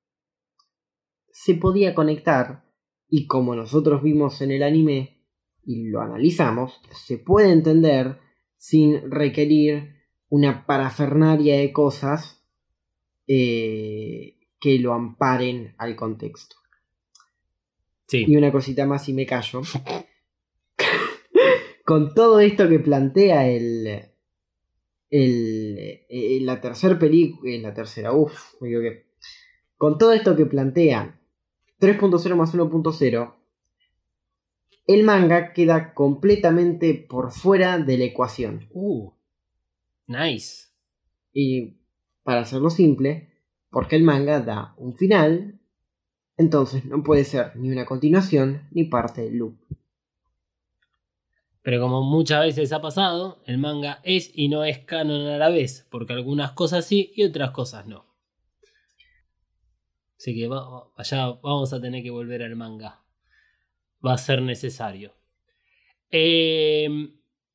se podía conectar y como nosotros vimos en el anime y lo analizamos, se puede entender sin requerir una parafernaria de cosas eh, que lo amparen al contexto. sí. Y una cosita más y me callo. Con todo esto que plantea el, el, eh, la tercera película, la tercera, uff, me equivoqué. Con todo esto que plantea 3.0 más 1.0, el manga queda completamente por fuera de la ecuación. Uh, nice. Y para hacerlo simple, porque el manga da un final, entonces no puede ser ni una continuación ni parte del loop. Pero como muchas veces ha pasado, el manga es y no es canon a la vez, porque algunas cosas sí y otras cosas no. Así que va- allá vamos a tener que volver al manga. Va a ser necesario. Eh,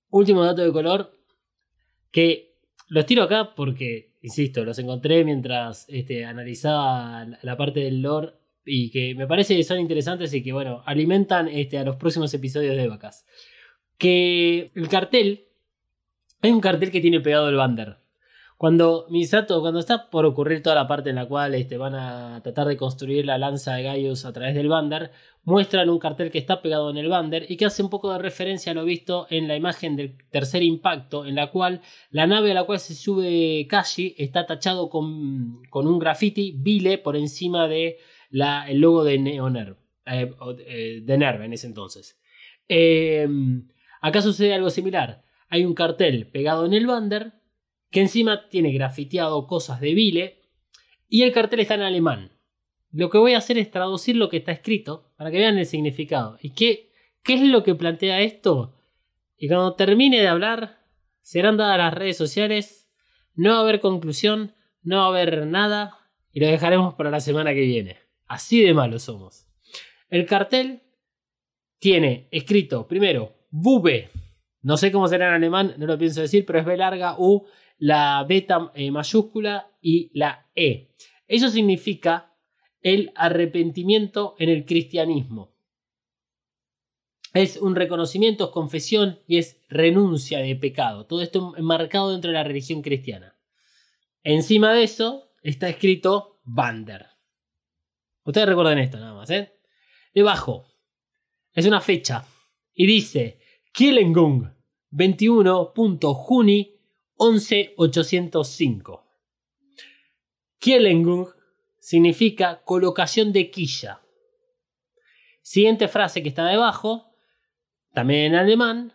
último dato de color. Que los tiro acá porque, insisto, los encontré mientras este, analizaba la, la parte del lore. Y que me parece que son interesantes y que, bueno, alimentan este, a los próximos episodios de Vacas. Que el cartel. Hay un cartel que tiene pegado el bander. Cuando Misato, cuando está por ocurrir toda la parte en la cual este, van a tratar de construir la lanza de Gaius a través del bander, muestran un cartel que está pegado en el bander y que hace un poco de referencia a lo visto en la imagen del tercer impacto, en la cual la nave a la cual se sube Kashi está tachado con, con un graffiti Vile por encima de la, el logo de Neonerv, eh, eh, de Nerv en ese entonces. Eh, acá sucede algo similar. Hay un cartel pegado en el bander que encima tiene grafiteado cosas de Vile y el cartel está en alemán. Lo que voy a hacer es traducir lo que está escrito para que vean el significado. ¿Y qué, qué es lo que plantea esto? Y cuando termine de hablar, serán dadas las redes sociales, no va a haber conclusión, no va a haber nada y lo dejaremos para la semana que viene. Así de malos somos. El cartel tiene escrito primero Bube. No sé cómo será en alemán, no lo pienso decir, pero es B larga U, la beta eh, mayúscula y la E. Eso significa el arrepentimiento en el cristianismo. Es un reconocimiento, es confesión y es renuncia de pecado. Todo esto enmarcado dentro de la religión cristiana. Encima de eso está escrito Bander. Ustedes recuerden esto nada más, ¿eh? Debajo es una fecha y dice Kielengung 21.juni 11805. Kielengung significa colocación de quilla. Siguiente frase que está debajo, también en alemán,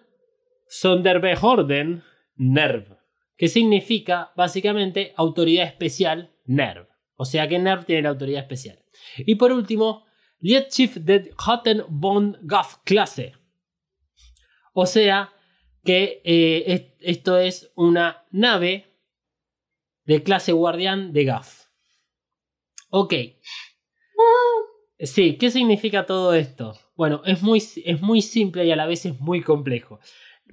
Sonderbehörden Nerv, que significa básicamente autoridad especial Nerv. O sea que Nerv tiene la autoridad especial. Y por último, Liedschiff der Hatten von Gaff Klasse. O sea que eh, es- esto es una nave de clase guardián de Gaff. Ok. Sí, ¿qué significa todo esto? Bueno, es muy, es muy simple y a la vez es muy complejo.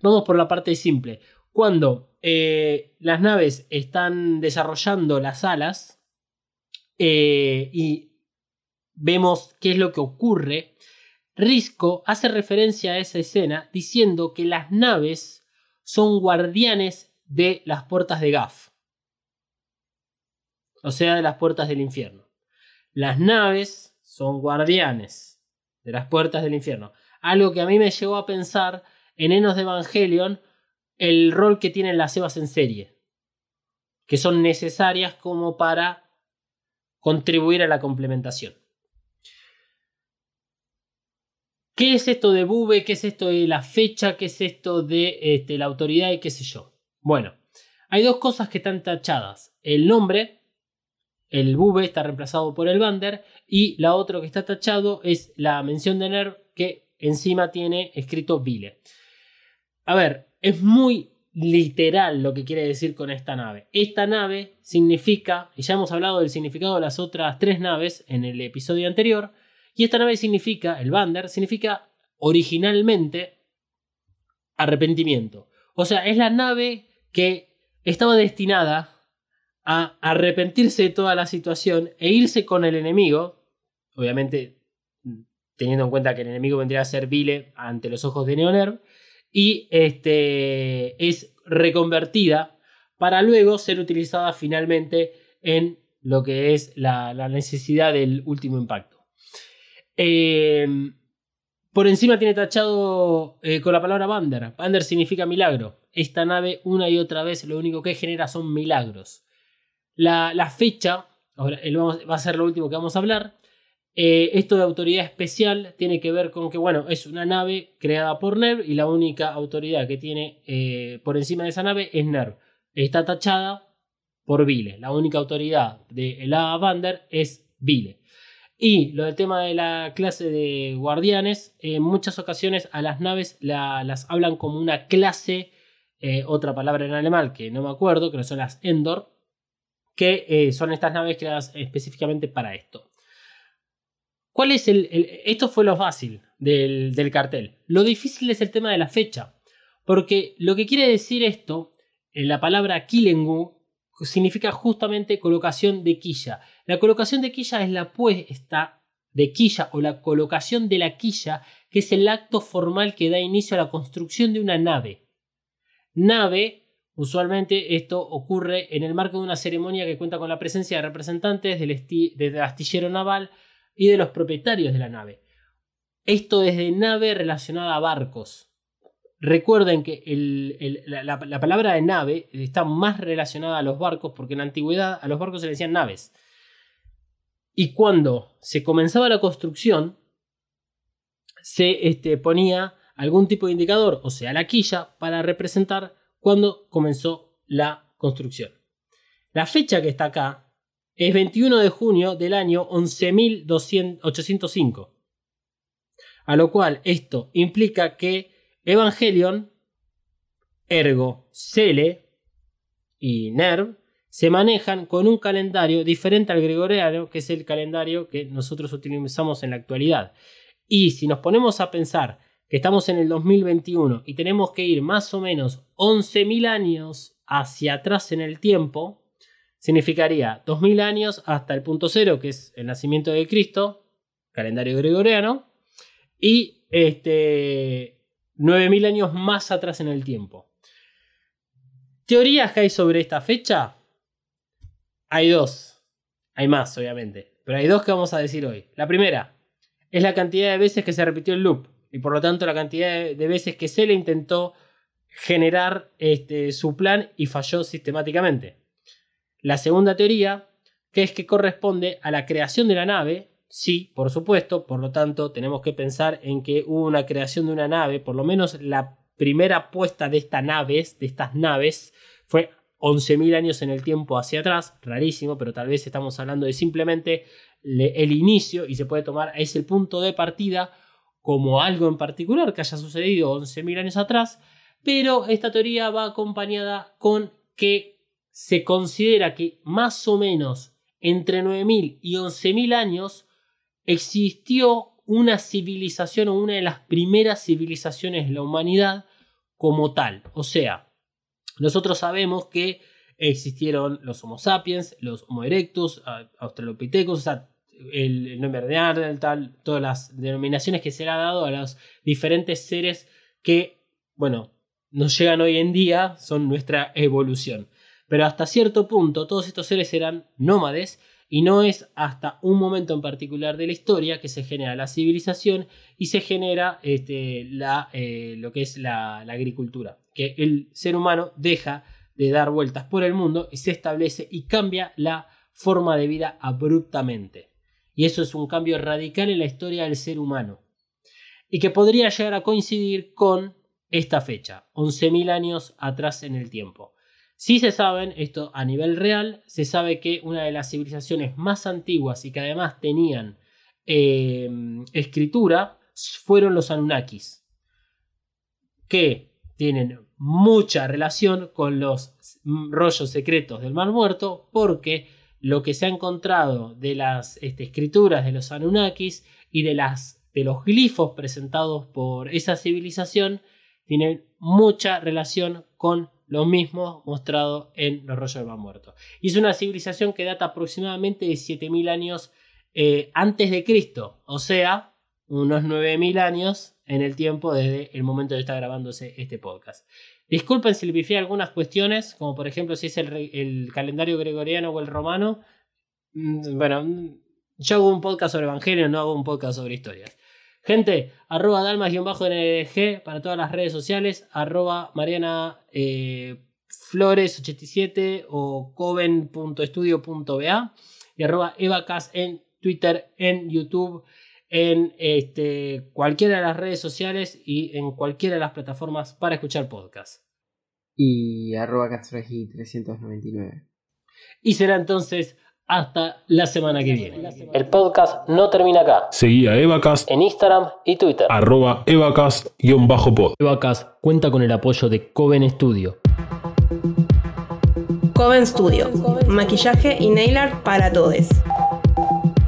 Vamos por la parte simple. Cuando eh, las naves están desarrollando las alas eh, y vemos qué es lo que ocurre, Risco hace referencia a esa escena diciendo que las naves son guardianes de las puertas de Gaff. O sea, de las puertas del infierno. Las naves son guardianes de las puertas del infierno. Algo que a mí me llevó a pensar en Enos de Evangelion el rol que tienen las Evas en serie. Que son necesarias como para contribuir a la complementación. ¿Qué es esto de Bube? ¿Qué es esto de la fecha? ¿Qué es esto de este, la autoridad y qué sé yo? Bueno, hay dos cosas que están tachadas. El nombre, el Bube está reemplazado por el Bander y la otra que está tachado es la mención de Nerv que encima tiene escrito Vile. A ver, es muy literal lo que quiere decir con esta nave. Esta nave significa, y ya hemos hablado del significado de las otras tres naves en el episodio anterior, y esta nave significa, el Bander, significa originalmente arrepentimiento. O sea, es la nave que estaba destinada a arrepentirse de toda la situación e irse con el enemigo, obviamente teniendo en cuenta que el enemigo vendría a ser Vile ante los ojos de Neonerv, y este, es reconvertida para luego ser utilizada finalmente en lo que es la necesidad del último impacto. Eh, por encima tiene tachado eh, con la palabra Bander. Bander significa milagro. Esta nave una y otra vez lo único que genera son milagros. La, fecha, el vamos- va a ser lo último que vamos a hablar. Eh, esto de autoridad especial tiene que ver con que, bueno, es una nave creada por NERV y la única autoridad que tiene eh, por encima de esa nave es NERV. Está tachada por Vile. La única autoridad de la Bander es Vile. Y lo del tema de la clase de guardianes, en muchas ocasiones a las naves la- las hablan como una clase, eh, otra palabra en alemán que no me acuerdo, que son las Endor, que eh, son estas naves creadas específicamente para esto. ¿Cuál es el, el- esto fue lo fácil del, del cartel. Lo difícil es el tema de la fecha. Porque lo que quiere decir esto, en la palabra Kilengu, significa justamente colocación de quilla. La colocación de quilla es la puesta de quilla o la colocación de la quilla, que es el acto formal que da inicio a la construcción de una nave. Nave, usualmente esto ocurre en el marco de una ceremonia que cuenta con la presencia de representantes del, del astillero naval y de los propietarios de la nave. Esto es de nave relacionada a barcos. Recuerden que la palabra de nave está más relacionada a los barcos porque en la antigüedad a los barcos se le decían naves. Y cuando se comenzaba la construcción, se este, ponía algún tipo de indicador, o sea, la quilla, para representar cuándo comenzó la construcción. La fecha que está acá es 21 de junio del año 11.805. A lo cual esto implica que Evangelion, Ergo, Cele y Nerv se manejan con un calendario diferente al gregoriano, que es el calendario que nosotros utilizamos en la actualidad. Y si nos ponemos a pensar que estamos en el 2021 y tenemos que ir más o menos 11.000 años hacia atrás en el tiempo, significaría 2.000 años hasta el punto cero, que es el nacimiento de Cristo, calendario gregoriano, y este, 9.000 años más atrás en el tiempo. ¿Teorías que hay sobre esta fecha? Hay dos. Hay más, obviamente. Pero hay dos que vamos a decir hoy. La primera es la cantidad de veces que se repitió el loop. Y por lo tanto la cantidad de veces que se le intentó generar este, su plan y falló sistemáticamente. La segunda teoría, que es que corresponde a la creación de la nave, sí, por supuesto, por lo tanto tenemos que pensar en que hubo una creación de una nave, por lo menos la primera puesta de estas naves, de estas naves, fue 11.000 años en el tiempo hacia atrás, rarísimo, pero tal vez estamos hablando de simplemente le- el inicio y se puede tomar ese punto de partida como algo en particular que haya sucedido 11.000 años atrás, pero esta teoría va acompañada con que se considera que más o menos entre 9.000 y 11.000 años existió una civilización o una de las primeras civilizaciones de la humanidad como tal. O sea, nosotros sabemos que existieron los Homo sapiens, los Homo erectus, Australopithecus, o sea, el, el nombre de Neandertal, todas las denominaciones que se le ha dado a los diferentes seres que, bueno, nos llegan hoy en día, son nuestra evolución. Pero hasta cierto punto todos estos seres eran nómades y no es hasta un momento en particular de la historia que se genera la civilización y se genera este, la, eh, lo que es la, la agricultura. Que el ser humano deja de dar vueltas por el mundo y se establece y cambia la forma de vida abruptamente. Y eso es un cambio radical en la historia del ser humano. Y que podría llegar a coincidir con esta fecha, 11.000 años atrás en el tiempo. Si se saben, esto a nivel real, se sabe que una de las civilizaciones más antiguas y que además tenían eh, escritura fueron los Anunnakis, que tienen mucha relación con los rollos secretos del Mar Muerto, porque lo que se ha encontrado de las este, escrituras de los Anunnakis y de, las, de los glifos presentados por esa civilización tienen mucha relación con lo mismo mostrado en los rollos del Mar Muerto. Y es una civilización que data aproximadamente de 7000 años eh, antes de Cristo, o sea, unos 9000 años en el tiempo desde el momento de estar grabándose este podcast. Disculpen si le algunas cuestiones, como por ejemplo si es el, el calendario gregoriano o el romano. Mm, Bueno, mm, yo hago un podcast sobre Evangelio, no hago un podcast sobre historias. Gente, arroba dalmas-ndg para todas las redes sociales, arroba mariana eh, flores87 o coven.estudio.ba y arroba evacas en Twitter, en YouTube, en este, cualquiera de las redes sociales y en cualquiera de las plataformas para escuchar podcast. Y arroba Castroji 399. Y será entonces Hasta la semana que viene. El podcast no termina acá. Seguí a Evacast, En Instagram y Twitter. arroba Evacast-pod. Evacast cuenta con el apoyo de Coven Studio. Coven Studio, maquillaje y nail art para todos.